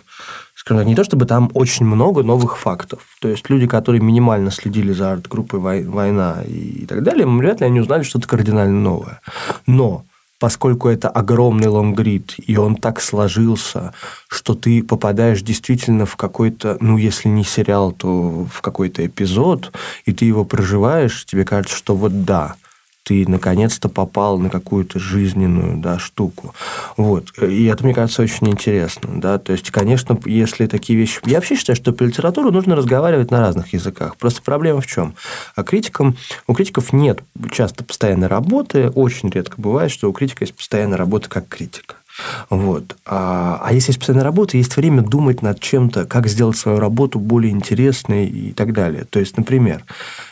скажем так, не то чтобы там очень много новых фактов. То есть люди, которые минимально следили за арт-группой «Война» и так далее, вряд ли они узнали что-то кардинально новое. Но поскольку это огромный лонгрид, и он так сложился, что ты попадаешь действительно в какой-то, ну, если не сериал, то в какой-то эпизод, и ты его проживаешь, тебе кажется, что вот да, ты наконец-то попал на какую-то жизненную да, штуку. Вот. И это, мне кажется, очень интересно. Да? То есть, конечно, если такие вещи... Я вообще считаю, что по литературу нужно разговаривать на разных языках. Просто проблема в чем? А критикам... У критиков нет часто постоянной работы. Очень редко бывает, что у критика есть постоянная работа как критика. Вот. А, а если есть постоянная работа, есть время думать над чем-то, как сделать свою работу более интересной и так далее. То есть, например,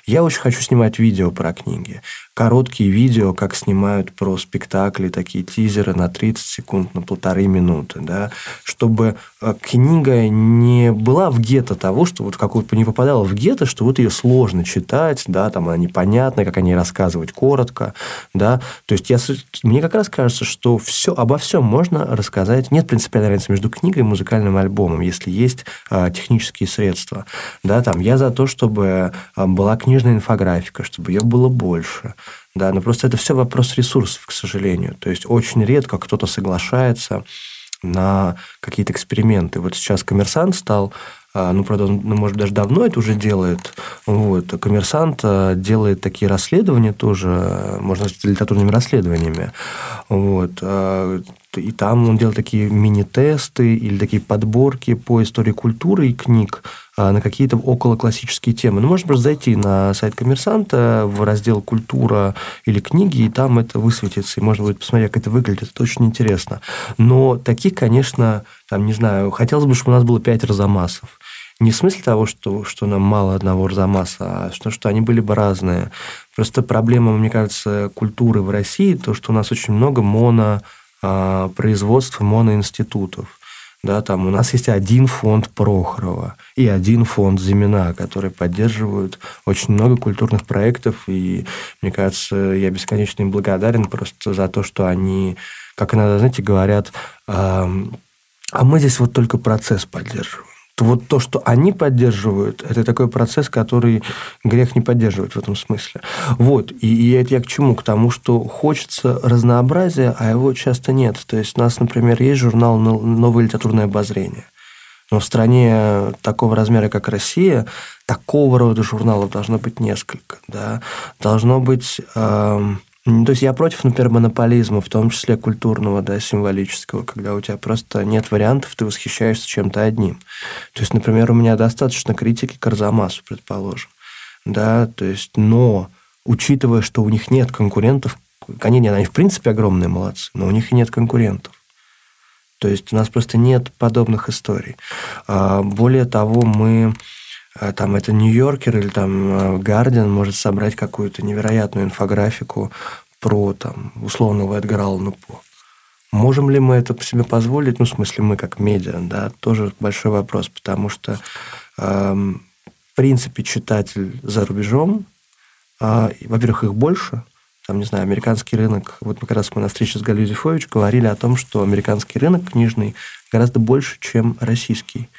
я очень хочу снимать видео про книги короткие видео, как снимают про спектакли, такие тизеры на 30 секунд, на полторы минуты, да, чтобы э, книга не была в гетто того, что вот как вот не попадала в гетто, что вот ее сложно читать, да, там она непонятная, как о ней рассказывать коротко, да, то есть я, мне как раз кажется, что все, обо всем можно рассказать, нет принципиальной разницы между книгой и музыкальным альбомом, если есть а, технические средства, да, там, я за то, чтобы а, была книжная инфографика, чтобы ее было больше, да, но просто это все вопрос ресурсов, к сожалению. То есть очень редко кто-то соглашается на какие-то эксперименты. Вот сейчас коммерсант стал ну, правда, он, ну, может, даже давно это уже делает. Вот. Коммерсант а, делает такие расследования тоже, можно сказать, литературными расследованиями. Вот. А, и там он делал такие мини-тесты или такие подборки по истории культуры и книг на какие-то около классические темы. Ну, можно просто зайти на сайт коммерсанта в раздел «Культура» или «Книги», и там это высветится, и можно будет посмотреть, как это выглядит. Это очень интересно. Но таких, конечно, там, не знаю, хотелось бы, чтобы у нас было пять разомасов. Не в смысле того, что, что нам мало одного Арзамаса, а что, что они были бы разные. Просто проблема, мне кажется, культуры в России, то, что у нас очень много моно а, моноинститутов. Да, там у нас есть один фонд Прохорова и один фонд Зимина, которые поддерживают очень много культурных проектов. И мне кажется, я бесконечно им благодарен просто за то, что они, как иногда, знаете, говорят, а мы здесь вот только процесс поддерживаем вот то, что они поддерживают, это такой процесс, который грех не поддерживать в этом смысле. Вот. И, и это я к чему? К тому, что хочется разнообразия, а его часто нет. То есть у нас, например, есть журнал «Новое литературное обозрение». Но в стране такого размера, как Россия, такого рода журналов должно быть несколько. Да? Должно быть... Эм, то есть я против, например, монополизма, в том числе культурного, да, символического, когда у тебя просто нет вариантов, ты восхищаешься чем-то одним. То есть, например, у меня достаточно критики к предположим. Да, то есть, но учитывая, что у них нет конкурентов, они, они в принципе огромные молодцы, но у них и нет конкурентов. То есть у нас просто нет подобных историй. А, более того, мы там это Нью-Йоркер или там Гардиан может собрать какую-то невероятную инфографику про там условного Эдгара Аллана По. Можем ли мы это себе позволить? Ну, в смысле, мы как медиа, да, тоже большой вопрос, потому что, э, в принципе, читатель за рубежом, э, во-первых, их больше, там, не знаю, американский рынок, вот как раз мы на встрече с Галией Зюфович говорили о том, что американский рынок книжный гораздо больше, чем российский.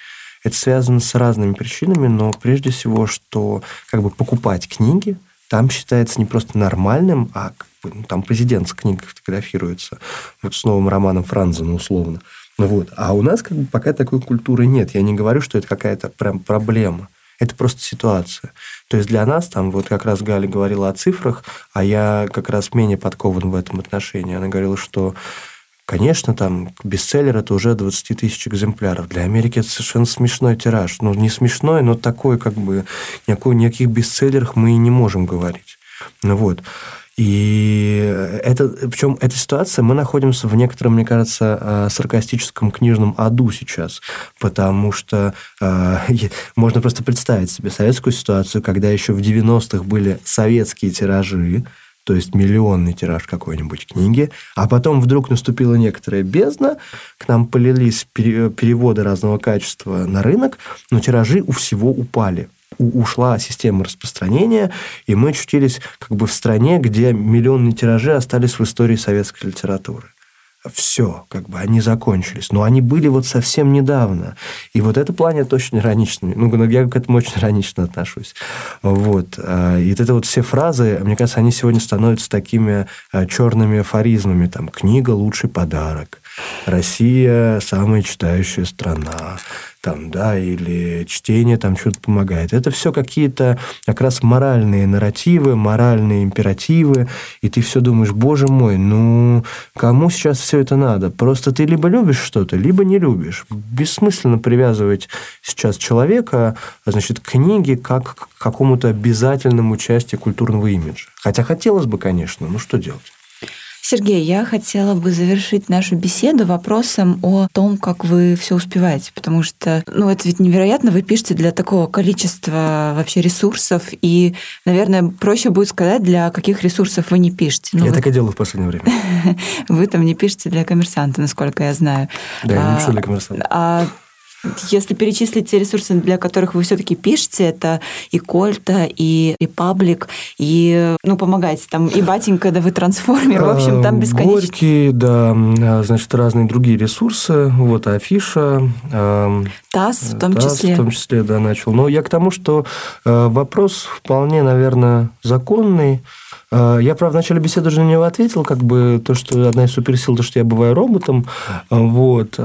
Это связано с разными причинами, но прежде всего, что как бы покупать книги там считается не просто нормальным, а ну, там президент с книгой фотографируется, вот с новым романом Франзена условно. Ну вот. А у нас как бы пока такой культуры нет. Я не говорю, что это какая-то прям проблема. Это просто ситуация. То есть для нас, там вот как раз Галя говорила о цифрах, а я как раз менее подкован в этом отношении. Она говорила, что Конечно, там бестселлер это уже 20 тысяч экземпляров. Для Америки это совершенно смешной тираж. Ну, не смешной, но такой, как бы, никакой, никаких бестселлерах мы и не можем говорить. Ну вот. И это, причем эта ситуация, мы находимся в некотором, мне кажется, э, саркастическом книжном аду сейчас, потому что э, можно просто представить себе советскую ситуацию, когда еще в 90-х были советские тиражи, то есть миллионный тираж какой-нибудь книги, а потом вдруг наступила некоторая бездна, к нам полились переводы разного качества на рынок, но тиражи у всего упали. Ушла система распространения, и мы очутились как бы в стране, где миллионные тиражи остались в истории советской литературы. Все, как бы они закончились. Но они были вот совсем недавно. И вот это планет очень иронично. Ну, я к этому очень иронично отношусь. Вот. А, и вот это вот все фразы, мне кажется, они сегодня становятся такими а, черными афоризмами. Там, книга – лучший подарок. Россия – самая читающая страна там, да, или чтение там что-то помогает. Это все какие-то как раз моральные нарративы, моральные императивы, и ты все думаешь, боже мой, ну, кому сейчас все это надо? Просто ты либо любишь что-то, либо не любишь. Бессмысленно привязывать сейчас человека, значит, к книге как к какому-то обязательному части культурного имиджа. Хотя хотелось бы, конечно, ну что делать? Сергей, я хотела бы завершить нашу беседу вопросом о том, как вы все успеваете, потому что, ну, это ведь невероятно, вы пишете для такого количества вообще ресурсов, и, наверное, проще будет сказать, для каких ресурсов вы не пишете. Ну, я вы... так и делаю в последнее время. (laughs) Вы там не пишете для коммерсанта, насколько я знаю. Да, я не пишу для коммерсанта. А если перечислить те ресурсы, для которых вы все-таки пишете, это и Кольта, и Репаблик, и, ну, помогайте, там, и Батенька, да вы трансформер, в общем, там бесконечно. Горький, да, а, значит, разные другие ресурсы, вот, Афиша. ТАСС в том ТАСС числе. в том числе, да, начал. Но я к тому, что э, вопрос вполне, наверное, законный. Э, я, правда, в начале беседы уже на него ответил, как бы то, что одна из суперсил, то, что я бываю роботом. Вот.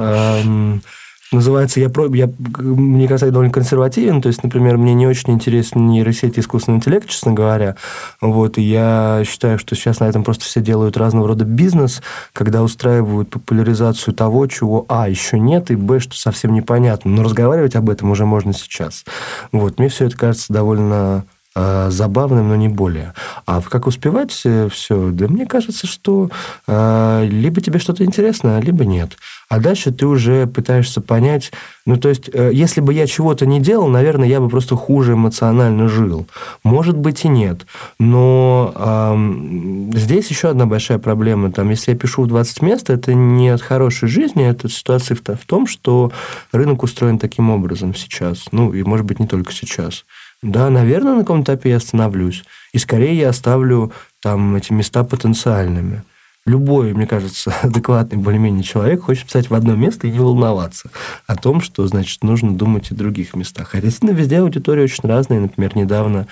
Называется, я, я, мне кажется, я довольно консервативен, то есть, например, мне не очень интересен нейросеть и искусственный интеллект, честно говоря, вот, и я считаю, что сейчас на этом просто все делают разного рода бизнес, когда устраивают популяризацию того, чего, а, еще нет, и, б, что совсем непонятно, но разговаривать об этом уже можно сейчас. Вот, мне все это кажется довольно э, забавным, но не более. А как успевать все? Да мне кажется, что э, либо тебе что-то интересно, либо нет. А дальше ты уже пытаешься понять, ну, то есть, э, если бы я чего-то не делал, наверное, я бы просто хуже эмоционально жил. Может быть и нет. Но эм, здесь еще одна большая проблема. Там, если я пишу в 20 мест, это не от хорошей жизни, это ситуация в, в том, что рынок устроен таким образом сейчас. Ну, и, может быть, не только сейчас. Да, наверное, на каком-то этапе я остановлюсь. И скорее я оставлю там эти места потенциальными любой, мне кажется, (laughs) адекватный более-менее человек хочет писать в одно место и не волноваться о том, что, значит, нужно думать о других местах. Хотя, действительно, везде аудитория очень разная. Например, недавно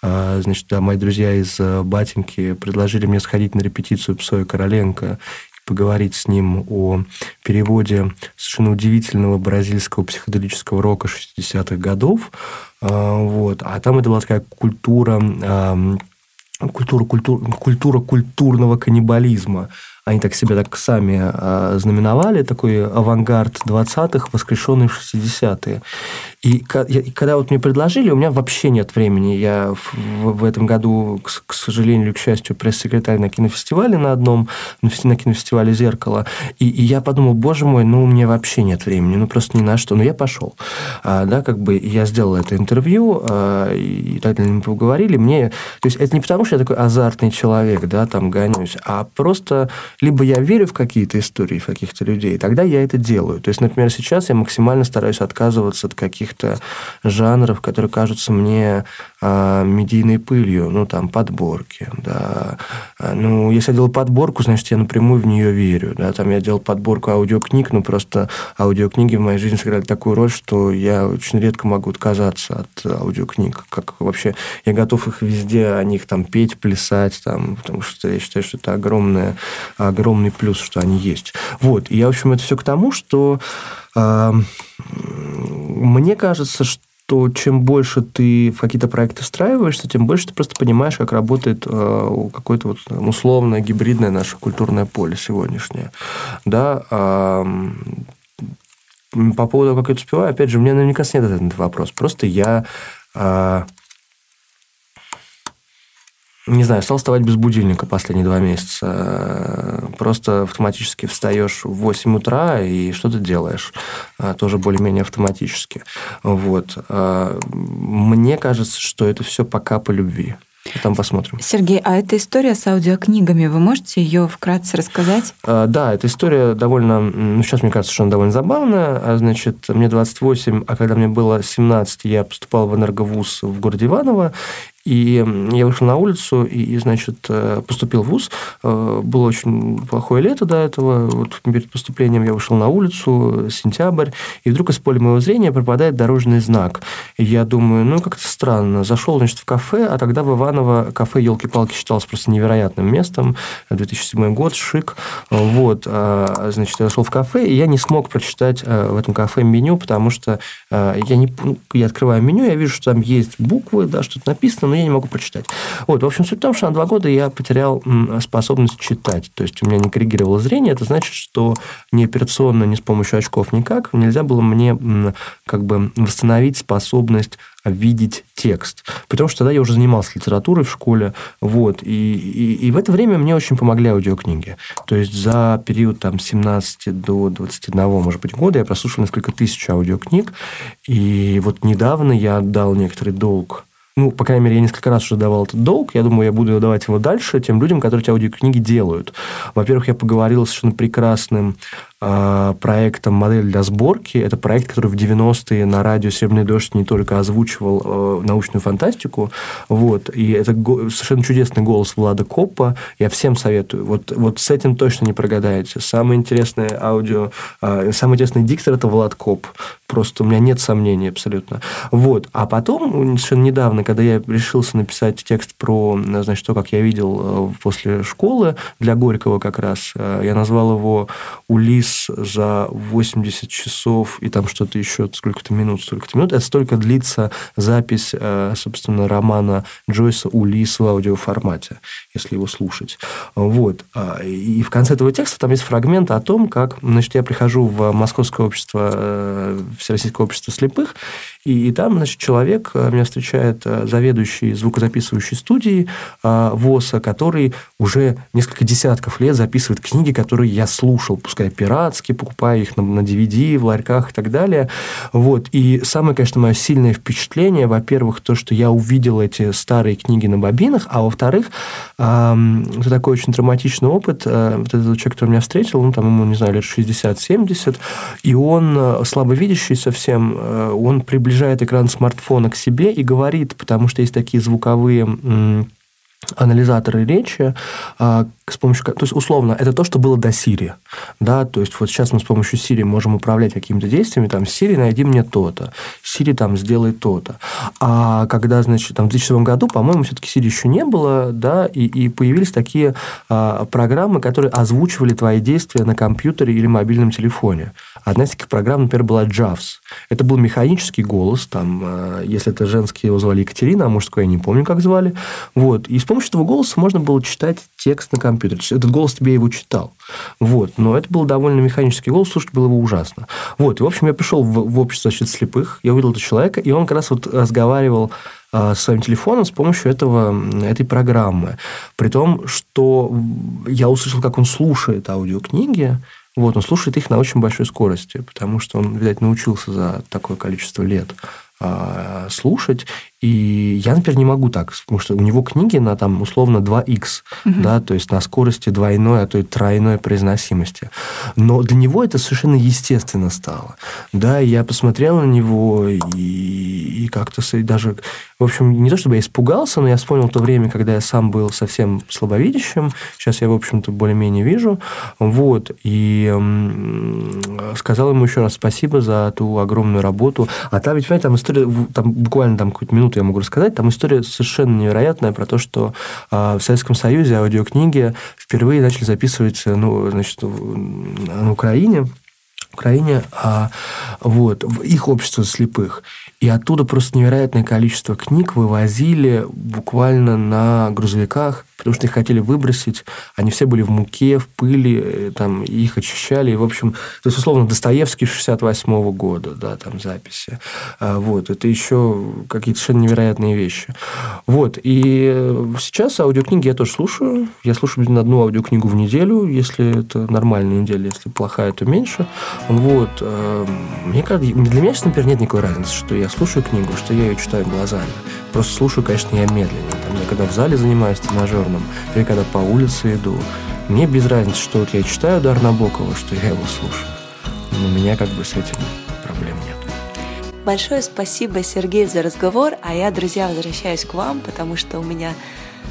а, значит, да, мои друзья из э, Батеньки предложили мне сходить на репетицию Псоя Короленко поговорить с ним о переводе совершенно удивительного бразильского психоделического рока 60-х годов. А, вот. А там это была такая культура культура, культур, культура культурного каннибализма. Они так себя так сами а, знаменовали, такой авангард 20-х, воскрешенные 60-е. И, и когда вот мне предложили, у меня вообще нет времени. Я в, в этом году, к, к сожалению или к счастью, пресс-секретарь на кинофестивале на одном, на кинофестивале «Зеркало». И, и я подумал, боже мой, ну, у меня вообще нет времени, ну, просто ни на что. Но я пошел. А, да, как бы я сделал это интервью, а, и так далее мы поговорили. Мне, то есть, это не потому, что я такой азартный человек, да, там гонюсь, а просто либо я верю в какие-то истории, в каких-то людей, тогда я это делаю. То есть, например, сейчас я максимально стараюсь отказываться от каких каких-то жанров, которые кажутся мне медийной пылью, ну, там, подборки, да. А, ну, если я делал подборку, значит, я напрямую в нее верю, да, там я делал подборку аудиокниг, ну, просто аудиокниги в моей жизни сыграли такую роль, что я очень редко могу отказаться от аудиокниг, как вообще, я готов их везде, о них там петь, плясать, там, потому что я считаю, что это огромное, огромный плюс, что они есть. Вот, и я, в общем, это все к тому, что мне кажется, что чем больше ты в какие-то проекты встраиваешься, тем больше ты просто понимаешь, как работает э, какое-то вот условное гибридное наше культурное поле сегодняшнее. Да, по поводу, как я успеваю, опять же, у меня наверняка нет этот вопрос. Просто я а, не знаю, стал вставать без будильника последние два месяца. Просто автоматически встаешь в 8 утра и что ты делаешь? А, тоже более-менее автоматически. Вот. А, мне кажется, что это все пока по любви. Там посмотрим. Сергей, а эта история с аудиокнигами, вы можете ее вкратце рассказать? А, да, эта история довольно... Ну, сейчас мне кажется, что она довольно забавная. А, значит, мне 28, а когда мне было 17, я поступал в энерговуз в городе Иваново, и я вышел на улицу и, значит, э, поступил в ВУЗ. Э, было очень плохое лето до этого. Вот перед поступлением я вышел на улицу, сентябрь, и вдруг из поля моего зрения пропадает дорожный знак. И я думаю, ну, как-то странно. Зашел, значит, в кафе, а тогда в Иваново кафе «Елки-палки» считалось просто невероятным местом. 2007 год, шик. Вот, а, значит, я зашел в кафе, и я не смог прочитать э, в этом кафе меню, потому что я, не, ну, я открываю меню, я вижу, что там есть буквы, да, что-то написано, я не могу прочитать. Вот, в общем, суть в том, что на два года я потерял способность читать. То есть у меня не коррегировало зрение. Это значит, что ни операционно, ни с помощью очков никак нельзя было мне как бы восстановить способность видеть текст. Потому что тогда я уже занимался литературой в школе. Вот, и, и, и в это время мне очень помогли аудиокниги. То есть за период там, 17 до 21, может быть, года я прослушал несколько тысяч аудиокниг. И вот недавно я отдал некоторый долг ну, по крайней мере, я несколько раз уже давал этот долг, я думаю, я буду давать его дальше тем людям, которые эти аудиокниги делают. Во-первых, я поговорил с совершенно прекрасным проектом «Модель для сборки». Это проект, который в 90-е на радио «Серебряный дождь» не только озвучивал э, научную фантастику, вот, и это совершенно чудесный голос Влада Коппа. Я всем советую. Вот, вот с этим точно не прогадаете. Самое интересное аудио, э, самый интересный диктор – это Влад Коп. Просто у меня нет сомнений абсолютно. Вот. А потом, совершенно недавно, когда я решился написать текст про, значит, то, как я видел э, после школы для Горького как раз, я назвал его «Улис релиз за 80 часов и там что-то еще, сколько-то минут, столько-то минут. Это столько длится запись, э, собственно, романа Джойса «Улис» в аудиоформате, если его слушать. Вот. А, и в конце этого текста там есть фрагмент о том, как, значит, я прихожу в Московское общество, э, Всероссийское общество слепых, и, там, значит, человек э, меня встречает заведующий звукозаписывающей студии ВОСа, который уже несколько десятков лет записывает книги, которые я слушал, пускай пира пиратские, покупаю их на, на DVD, в ларьках и так далее. Вот. И самое, конечно, мое сильное впечатление, во-первых, то, что я увидел эти старые книги на бобинах, а во-вторых, э, это такой очень травматичный опыт. Э, вот этот человек, который меня встретил, ну, там ему, не знаю, лет 60-70, и он э, слабовидящий совсем, э, он приближает экран смартфона к себе и говорит, потому что есть такие звуковые анализаторы речи, а, с помощью, то есть условно, это то, что было до Siri, да, то есть вот сейчас мы с помощью Siri можем управлять какими-то действиями, там, Siri, найди мне то-то, Siri, там, сделай то-то. А когда, значит, там, в 2007 году, по-моему, все-таки Siri еще не было, да, и, и появились такие а, программы, которые озвучивали твои действия на компьютере или мобильном телефоне. Одна из таких программ, например, была JAWS. Это был механический голос, там, а, если это женский, его звали Екатерина, а мужской я не помню, как звали. Вот. И с помощью этого голоса можно было читать текст на компьютере компьютере. Этот голос тебе его читал. Вот. Но это был довольно механический голос, слушать было его ужасно. Вот. И, в общем, я пришел в, в общество значит, слепых, я увидел этого человека, и он как раз вот разговаривал а, своим телефоном с помощью этого, этой программы. При том, что я услышал, как он слушает аудиокниги, вот, он слушает их на очень большой скорости, потому что он, видать, научился за такое количество лет а, слушать. И я, например, не могу так, потому что у него книги на там условно 2х, угу. да, то есть на скорости двойной, а то и тройной произносимости. Но для него это совершенно естественно стало. Да, я посмотрел на него и, и как-то даже, в общем, не то чтобы я испугался, но я вспомнил то время, когда я сам был совсем слабовидящим. Сейчас я, в общем-то, более-менее вижу. Вот. И сказал ему еще раз спасибо за ту огромную работу. А там, ведь, понимаете, там история, там буквально там какую-то минуту я могу рассказать. Там история совершенно невероятная про то, что э, в Советском Союзе аудиокниги впервые начали записывать ну, значит, на Украине. Украине, а, вот, в их общество слепых. И оттуда просто невероятное количество книг вывозили буквально на грузовиках, потому что их хотели выбросить. Они все были в муке, в пыли, э, там, их очищали. И, в общем, то есть, условно, Достоевский 68 -го года, да, там записи. А, вот, это еще какие-то совершенно невероятные вещи. Вот, и сейчас аудиокниги я тоже слушаю. Я слушаю на одну аудиокнигу в неделю, если это нормальная неделя, если плохая, то меньше. Вот, э, мне кажется, для меня, например, нет никакой разницы, что я слушаю книгу, что я ее читаю глазами. Просто слушаю, конечно, я медленнее. Там, я когда в зале занимаюсь тренажерным, или когда по улице иду, мне без разницы, что вот я читаю Дар Набокова, что я его слушаю. Но у меня как бы с этим проблем нет. Большое спасибо, Сергей, за разговор, а я, друзья, возвращаюсь к вам, потому что у меня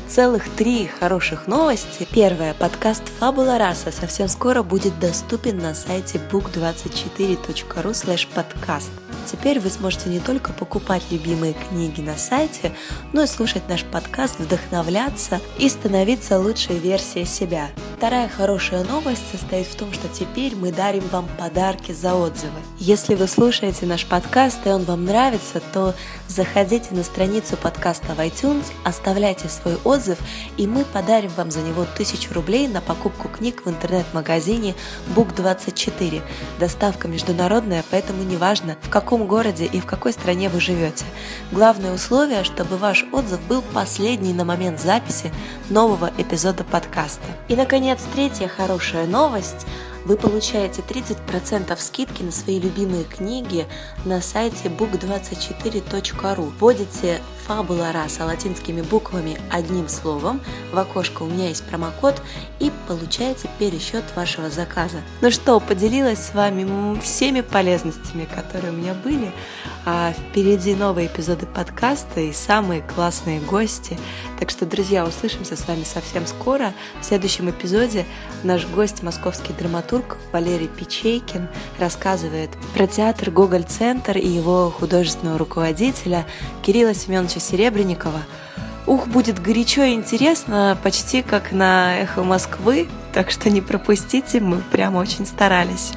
целых три хороших новости. Первое. Подкаст «Фабула раса» совсем скоро будет доступен на сайте book24.ru slash podcast. Теперь вы сможете не только покупать любимые книги на сайте, но и слушать наш подкаст, вдохновляться и становиться лучшей версией себя. Вторая хорошая новость состоит в том, что теперь мы дарим вам подарки за отзывы. Если вы слушаете наш подкаст и он вам нравится, то заходите на страницу подкаста в iTunes, оставляйте свой отзыв, и мы подарим вам за него тысячу рублей на покупку книг в интернет-магазине Book24. Доставка международная, поэтому неважно, в каком каком городе и в какой стране вы живете. Главное условие, чтобы ваш отзыв был последний на момент записи нового эпизода подкаста. И, наконец, третья хорошая новость – вы получаете 30% скидки на свои любимые книги на сайте book24.ru. Вводите фабула раса латинскими буквами одним словом, в окошко у меня есть промокод и получаете пересчет вашего заказа. Ну что, поделилась с вами всеми полезностями, которые у меня были. А впереди новые эпизоды подкаста и самые классные гости. Так что, друзья, услышимся с вами совсем скоро. В следующем эпизоде наш гость, московский драматург Валерий Печейкин, рассказывает про театр Гоголь-центр и его художественного руководителя Кирилла Семеновича Серебренникова. Ух, будет горячо и интересно, почти как на «Эхо Москвы», так что не пропустите, мы прямо очень старались.